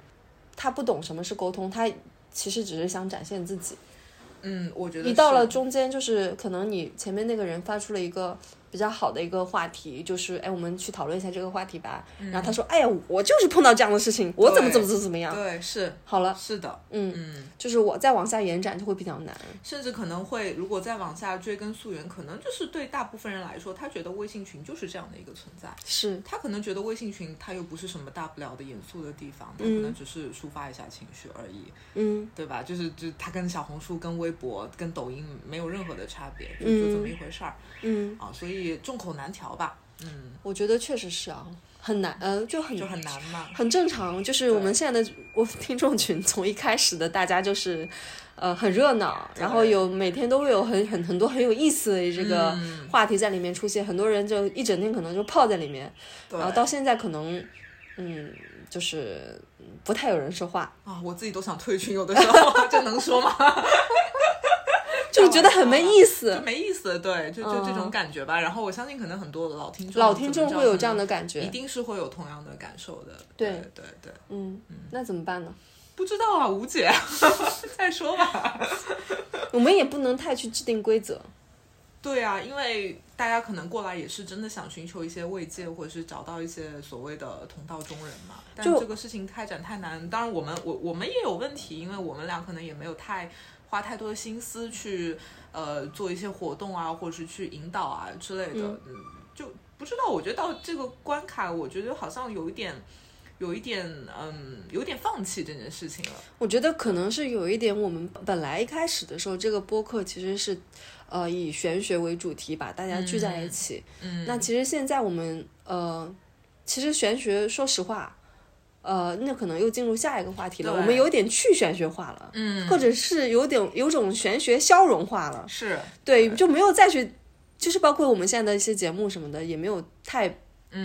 他不懂什么是沟通，他其实只是想展现自己。嗯，我觉得你到了中间，就是可能你前面那个人发出了一个比较好的一个话题，就是哎，我们去讨论一下这个话题吧。然后他说，哎呀，我就是碰到这样的事情，我怎么怎么怎么怎么样。对，是好了，是的，嗯，嗯，就是我再往下延展就会比较难。甚至可能会，如果再往下追根溯源，可能就是对大部分人来说，他觉得微信群就是这样的一个存在。是，他可能觉得微信群它又不是什么大不了的严肃的地方，他可能只是抒发一下情绪而已，嗯对吧？就是就它跟小红书、跟微博、跟抖音没有任何的差别，就这么一回事儿、嗯，啊，所以众口难调吧，嗯，我觉得确实是啊，很难，呃，就很就很难嘛。很正常，就是我们现在的我听众群从一开始的大家就是，呃，很热闹，然后有每天都会有很很很多很有意思的这个嗯。话题在里面出现，很多人就一整天可能就泡在里面，然后到现在可能，嗯，就是嗯不太有人说话，啊，我自己都想退群，有的时候 这能说吗？就觉得很没意就思。没意思，对，就就这种嗯感觉吧。然后我相信，可能很多老听众、老听众会有这样的感觉一，定是会有同样的感受的。对对对对，嗯，那怎么办呢？不知道啊，吴姐，再说吧。我们也不能太去制定规则，对啊，因为大家可能过来也是真的想寻求一些慰藉，或者是找到一些所谓的同道中人嘛。但这个事情开展太难，当然我们我我们也有问题，因为我们俩可能也没有太花太多的心思去呃做一些活动啊，或者是去引导啊之类的。嗯嗯，就不知道，我觉得到这个关卡，我觉得好像有一点。有一点，嗯，有点放弃这件事情了。我觉得可能是有一点，我们本来一开始的时候，这个播客其实是，呃，以玄学为主题，把大家聚在一起。嗯，那其实现在我们，呃，其实玄学，说实话，呃，那可能又进入下一个话题了。我们有点去玄学化了，嗯，或者是有点有种玄学消融化了。是对，就没有再去，就是包括我们现在的一些节目什么的，也没有太嗯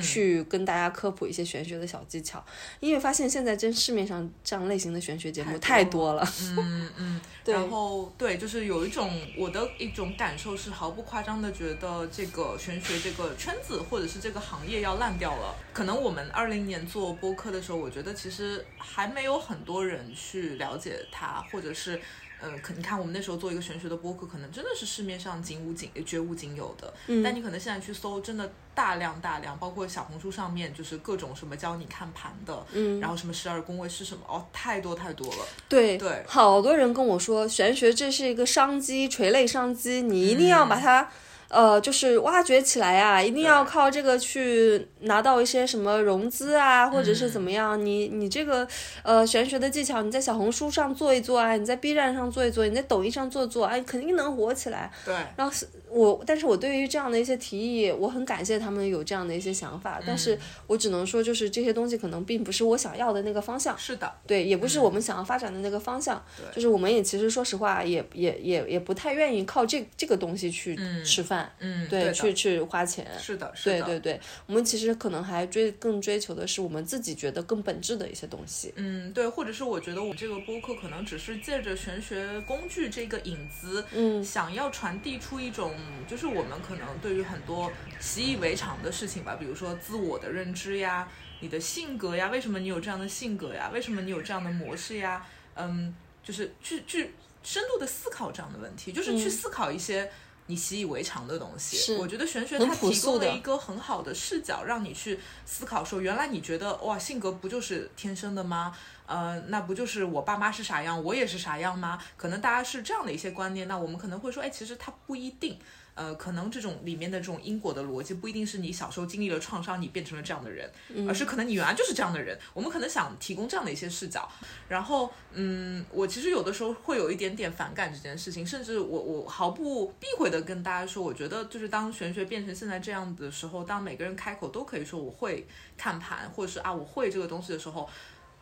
去跟大家科普一些玄学的小技巧，因为发现现在真市面上这样类型的玄学节目太太多了。嗯嗯，对然后对，就是有一种我的一种感受是毫不夸张的觉得这个玄学这个圈子或者是这个行业要烂掉了。可能我们二零年做播客的时候，我觉得其实还没有很多人去了解它，或者是。嗯，可你看我们那时候做一个玄学的播客，可能真的是市面上仅无仅绝无仅有的。嗯但你可能现在去搜，真的大量大量，包括小红书上面就是各种什么教你看盘的，嗯然后什么十二宫位是什么，哦，太多太多了。对对好多人跟我说，玄学这是一个商机，垂类商机，你一定要把它。呃，就是挖掘起来啊，一定要靠这个去拿到一些什么融资啊，或者是怎么样？你你这个呃玄学的技巧，你在小红书上做一做啊，你在 B 站上做一做，你在抖音上做做，哎，肯定能火起来。对，然后是我，但是我对于这样的一些提议，我很感谢他们有这样的一些想法，但是我只能说，就是这些东西可能并不是我想要的那个方向。是的，对，也不是我们想要发展的那个方向。就是我们也其实说实话，也也也也不太愿意靠这这个东西去吃饭，嗯，对，的去去花钱。是的，是的，对对对，我们其实可能还追更追求的是我们自己觉得更本质的一些东西。嗯，对，或者是我觉得我们这个播客可能只是借着玄学工具这个影子，嗯想要传递出一种嗯，就是我们可能对于很多习以为常的事情吧，比如说自我的认知呀，你的性格呀，为什么你有这样的性格呀？为什么你有这样的模式呀？嗯，就是去去深度的思考这样的问题，就是去思考一些。你习以为常的东西，我觉得玄学它提供了一个很好的视角，让你去思考说，原来你觉得哇，性格不就是天生的吗？呃，那不就是我爸妈是啥样，我也是啥样吗？可能大家是这样的一些观念，那我们可能会说，哎，其实它不一定。呃，可能这种里面的这种因果的逻辑不一定是你小时候经历了创伤，你变成了这样的人，而是可能你原来就是这样的人。我们可能想提供这样的一些视角。然后，嗯，我其实有的时候会有一点点反感这件事情，甚至我我毫不避讳的跟大家说，我觉得就是当玄学变成现在这样的时候，当每个人开口都可以说我会看盘，或者是啊我会这个东西的时候，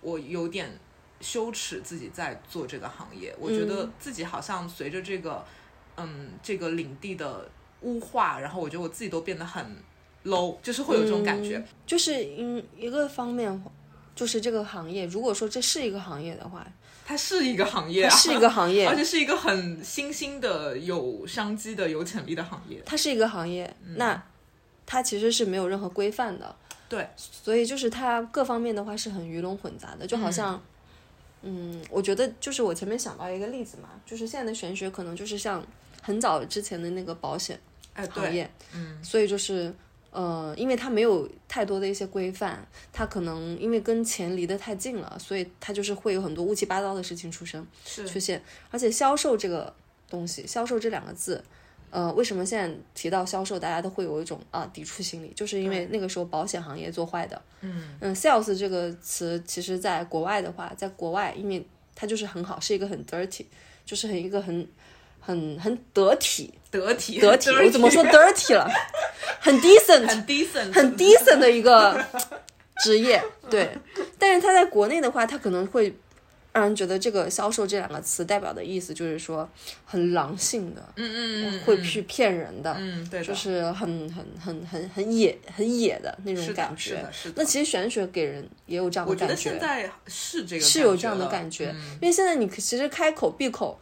我有点羞耻自己在做这个行业。我觉得自己好像随着这个。嗯，这个领地的污化，然后我觉得我自己都变得很 low，就是会有这种感觉。就是嗯一个方面，就是这个行业，如果说这是一个行业的话，它是一个行业，是一个行业，而且是一个很新兴的、有商机的、有潜力的行业。它是一个行业，那它其实是没有任何规范的。对，所以就是它各方面的话是很鱼龙混杂的，就好像，嗯，我觉得就是我前面想到一个例子嘛，就是现在的玄学可能就是像。很早之前的那个保险行业，嗯，所以就是呃，因为它没有太多的一些规范，它可能因为跟钱离得太近了，所以它就是会有很多乌七八糟的事情出生出现。而且销售这个东西，销售这两个字，呃，为什么现在提到销售，大家都会有一种啊抵触心理？就是因为那个时候保险行业做坏的。嗯嗯，sales 这个词，其实在国外的话，在国外，因为它就是很好，是一个很 dirty，就是很一个很。很很得体，得体，得体。我怎么说 dirty 了？很 decent，很 decent，很 decent 的一个职业。对，但是他在国内的话，他可能会让人觉得这个销售这两个词代表的意思就是说很狼性的，嗯嗯嗯，会去骗人的，嗯，对，就是很很很很很野很野的那种感觉。是的，是的。那其实玄学给人也有这样的感觉。我觉得现在是这个，是有这样的感觉，因为现在你其实开口闭口。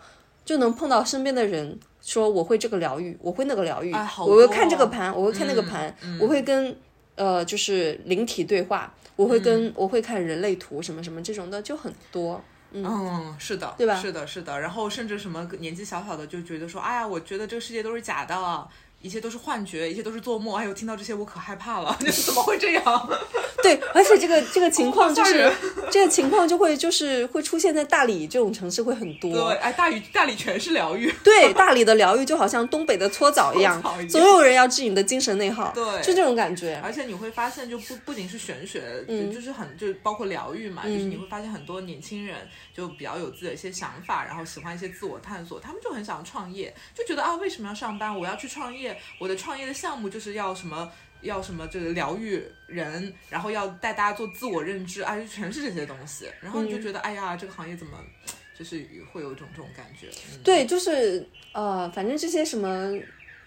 就能碰到身边的人说我会这个疗愈，我会那个疗愈，我会看这个盘，我会看那个盘，我会跟呃就是灵体对话，我会跟我会看人类图什么什么这种的就很多。嗯，是的，对吧？是的，是的。然后甚至什么年纪小小的就觉得说，哎呀，我觉得这个世界都是假的。一切都是幻觉，一切都是做梦。哎呦，听到这些我可害怕了，怎么会这样？对，而且这个这个情况 就是这个情况就会就是会出现在大理这种城市会很多。对，哎，大理大理全是疗愈。对，大理的疗愈就好像东北的搓澡一样，总有人要治你的精神内耗。对，就这种感觉。而且你会发现，就不不仅是玄学，就就是很就包括疗愈嘛，就是你会发现很多年轻人就比较有自己的一些想法，然后喜欢一些自我探索，他们就很想创业，就觉得啊，为什么要上班？我要去创业。我的创业的项目就是要什么，要什么，就是疗愈人，然后要带大家做自我认知，啊，就，全是这些东西。然后你就觉得，哎呀，这个行业怎么，就是会有一种这种感觉。对，就是呃，反正这些什么，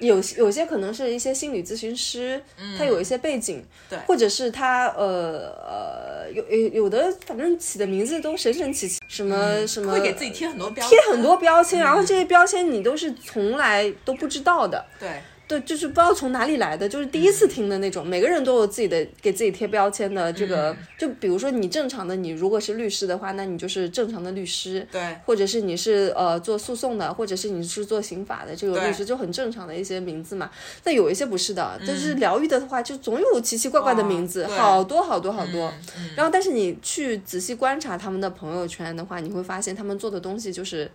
有有些可能是一些心理咨询师，他有一些背景，对，或者是他呃呃，有有有的，反正起的名字都神神奇奇，什么什么，会给自己贴很多标贴很多标签，然后这些标签你都是从来都不知道的。对。对，就是不知道从哪里来的，就是第一次听的那种。每个人都有自己的给自己贴标签的这个，就比如说你正常的，你如果是律师的话，那你就是正常的律师。对，或者是你是呃做诉讼的，或者是你是做刑法的这个律师，就很正常的一些名字嘛。但有一些不是的，就是疗愈的话，就总有奇奇怪怪的名字，好多好多好多。然后，但是你去仔细观察他们的朋友圈的话，你会发现他们做的东西就是。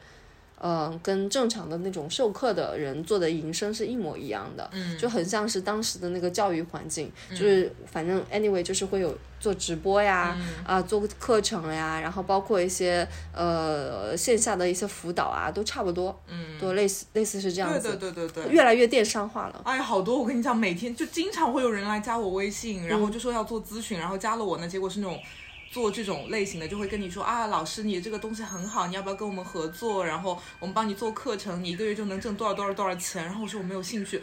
嗯，跟正常的那种授课的人做的营生是一模一样的，嗯，就很像是当时的那个教育环境，就是反正 anyway 就是会有做直播呀，啊做课程呀，然后包括一些呃线下的一些辅导啊，都差不多，嗯，都类似类似是这样子，对对对对。对，越来越电商化了。哎呀，好多我跟你讲，每天就经常会有人来加我微信，然后就说要做咨询，然后加了我呢，结果是那种。做这种类型的，就会跟你说啊，老师，你这个东西很好，你要不要跟我们合作？然后我们帮你做课程，你一个月就能挣多少多少多少钱？然后我说我没有兴趣。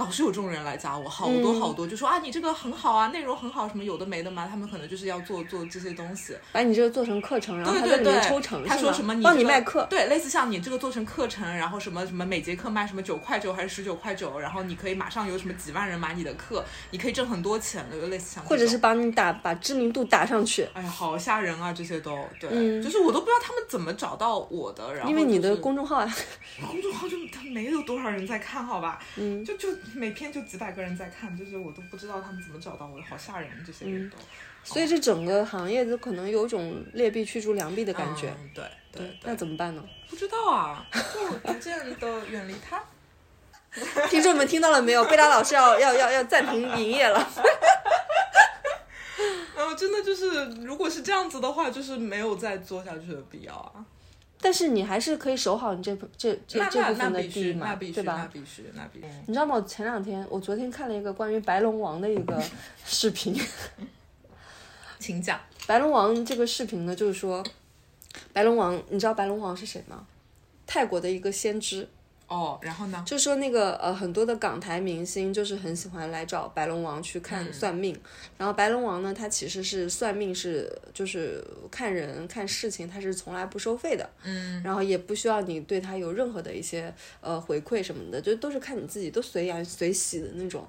老是有这种人来加我，好多好多，就说啊你这个很好啊，内容很好，什么有的没的嘛，他们可能就是要做做这些东西。把你这个做成课程，然后对对对他在里面，抽成，他说什么你帮这个你卖课，对，类似像你这个做成课程，然后什么什么每节课卖什么九块九还是十九块九，然后你可以马上有什么几万人买你的课，你可以挣很多钱的，就类似像或者是帮你打把知名度打上去，哎呀，好吓人啊！这些都对，嗯就是我都不知道他们怎么找到我的，然后因为你的公众号啊，公众号就他没有多少人在看，好吧？嗯，就就每篇就几百个人在看，就是我都不知道他们怎么找到我的，好吓人，这些人都。所以这整个行业都可能有种劣币驱逐良币的感觉。嗯对对对，那怎么办呢？不知道啊，就逐渐的远离他。听众们听到了没有？贝拉老师要要要要暂停营业了。嗯，真的就是，如果是这样子的话，就是没有再做下去的必要啊。但是你还是可以守好你这这这这部分的地嘛，那必须，对吧？那必须，那必须。你知道吗？我前两天，我昨天看了一个关于白龙王的一个 视频。请讲。白龙王这个视频呢，就是说，白龙王，你知道白龙王是谁吗？泰国的一个先知。哦，然后呢？就说那个呃，很多的港台明星就是很喜欢来找白龙王去看算命，然后白龙王呢，他其实是算命是就是看人看事情，他是从来不收费的，嗯，然后也不需要你对他有任何的一些呃回馈什么的，就都是看你自己，都随缘随喜的那种。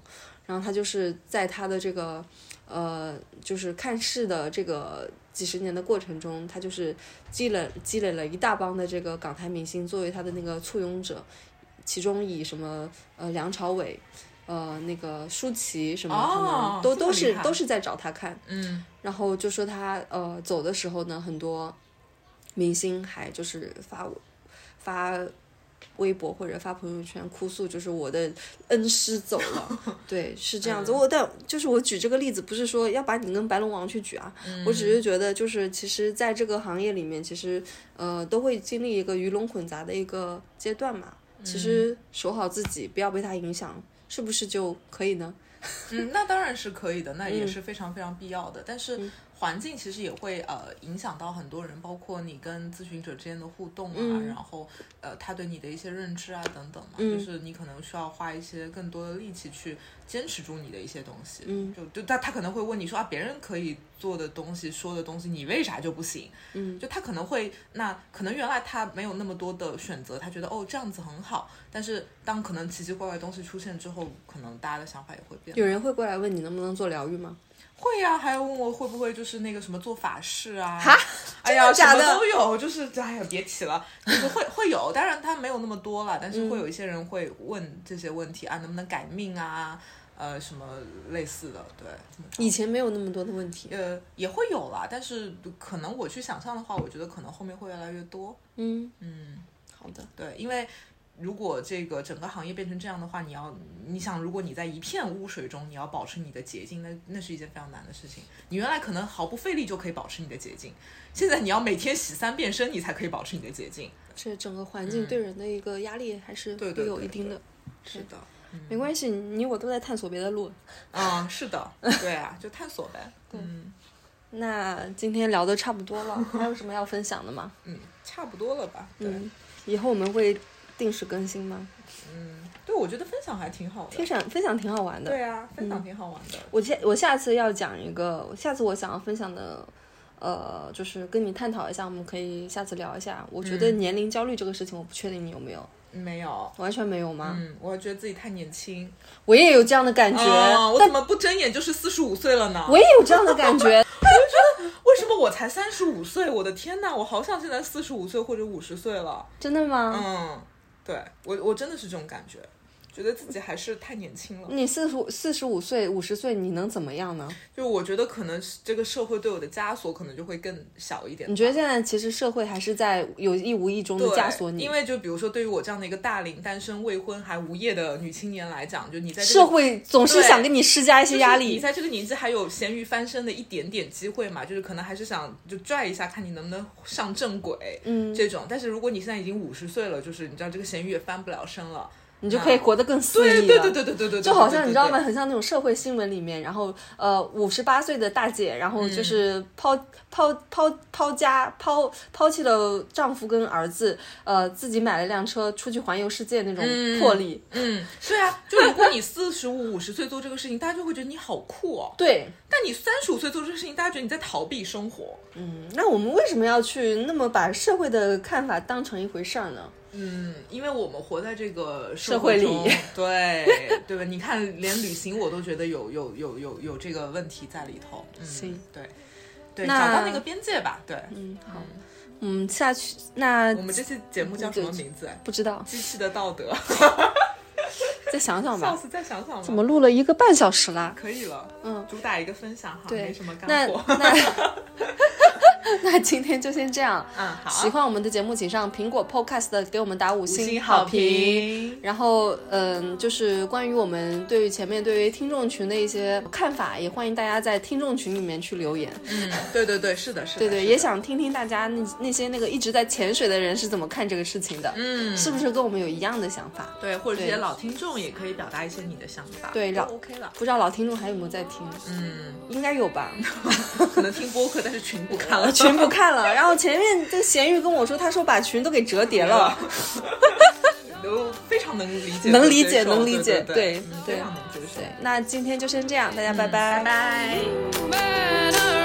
然后他就是在他的这个呃，就是看事的这个几十年的过程中，他就是积累积累了一大帮的这个港台明星作为他的那个簇拥者。其中以什么呃梁朝伟，呃那个舒淇什么，哦可能都都是都是在找他看，嗯然后就说他呃走的时候呢，很多明星还就是发发微博或者发朋友圈哭诉，就是我的恩师走了，对，是这样子。我但就是我举这个例子，不是说要把你跟白龙王去举啊，我只是觉得就是其实在这个行业里面，其实呃都会经历一个鱼龙混杂的一个阶段嘛。其实守好自己，不要被他影响，是不是就可以呢？嗯，那当然是可以的，那嗯也是非常非常必要的。但是环境其实也会呃影响到很多人，包括你跟咨询者之间的互动啊，嗯然后呃他对你的一些认知啊等等嘛，嗯就是你可能需要花一些更多的力气去坚持住你的一些东西。嗯，就就他他可能会问你说啊，别人可以做的东西、说的东西，你为啥就不行？嗯，就他可能会那可能原来他没有那么多的选择，他觉得哦这样子很好，但是当可能奇奇怪怪的东西出现之后，可能大家的想法也会变。有人会过来问你能不能做疗愈吗？会呀、还要问我会不会就是那个什么做法事啊？哈，哎呀，假的什么都有，就是哎呀，别提了，就是会会有，当然他没有那么多了，但是会有一些人会问这些问题啊，能不能改命啊？呃，什么类似的，对，以前没有那么多的问题。呃也会有啦，但是可能我去想象的话，我觉得可能后面会越来越多。嗯，嗯，好的。对，因为如果这个整个行业变成这样的话，你要你想，如果你在一片污水中，你要保持你的洁净，那那是一件非常难的事情。你原来可能毫不费力就可以保持你的洁净，现在你要每天洗三遍身，你才可以保持你的洁净。这整个环境对人的一个压力还是会对对对有一定的。是的，没关系，你我都在探索别的路。嗯，是的，对啊，就探索呗。嗯那今天聊的差不多了，还有什么要分享的吗？嗯，差不多了吧？对，嗯，以后我们会定时更新吗？嗯，对，我觉得分享还挺好的分。享分享挺好玩的。对啊，分享挺好玩的。我下我下次要讲一个，下次我想要分享的，呃，就是跟你探讨一下，我们可以下次聊一下。我觉得年龄焦虑这个事情，我不确定你有没有，没有，完全没有吗？嗯，我觉得自己太年轻。我也有这样的感觉，哦我怎么不睁眼就是四十五岁了呢？我也有这样的感觉。我就觉得为什么我才三十五岁？我的天呐，我好想现在四十五岁或者五十岁了。真的吗？嗯，对我我真的是这种感觉，觉得自己还是太年轻了。你四十五、四十五岁、五十岁，你能怎么样呢？就我觉得可能这个社会对我的枷锁可能就会更小一点。你觉得现在其实社会还是在有意无意中的枷锁你？因为就比如说，对于我这样的一个大龄单身未婚还无业的女青年来讲，就你在这个社会总是想给你施加一些压就是你。在这个年纪还有咸鱼翻身的一点点机会嘛，就是可能还是想就拽一下，看你能不能上正轨，嗯，这种。但是如果你现在已经五十岁了，就是你知道这个咸鱼也翻不了身了，你就可以活得更肆意了。对对对对对对对，就好像你知道吗？？很像那种社会新闻里面，然后呃，五十八岁的大姐，然后嗯就是抛、抛抛抛家抛抛弃了丈夫跟儿子，呃，自己买了辆车出去环游世界那种魄力。嗯，对啊，就如果你四十五、五十岁做这个事情，大家就会觉得你好酷哦。对，但你三十五岁做这个事情，大家觉得你在逃避生活。嗯，那我们为什么要去那么把社会的看法当成一回事儿呢？嗯，因为我们活在这个社会里对对吧？你看，连旅行我都觉得有有有有有这个问题在里头。嗯行，对对，那找到那个边界吧。对，嗯，好，嗯，下去那我们这期节目叫什么名字？不知道，机器的道德。再想想吧。下次，再想想吧。怎么录了一个半小时啦？可以了？嗯，主打一个分享哈，对没什么干那货。那那 今天就先这样。嗯，好，喜欢我们的节目，请上苹果 Podcast 给我们打五五星星好好评。然后，嗯，就是关于我们对于前面对于听众群的一些看法，也欢迎大家在听众群里面去留言。嗯，对对对，是的，是的，对对，也想听听大家那那些那个一直在潜水的人是怎么看这个事情的，嗯，是不是跟我们有一样的想法？对，或者这些老听众也可以表达一些你的想法，对老 OK 了。不知道老听众还有没有在听？嗯，应该有吧，可能听播客，但是群不看了，群不看了。然后前面这咸鱼跟我说，他说把群都给折叠了。都非常能理解，能理解能理解对对嗯对非常能接受。那今天就先这样，大家拜拜。拜拜。Better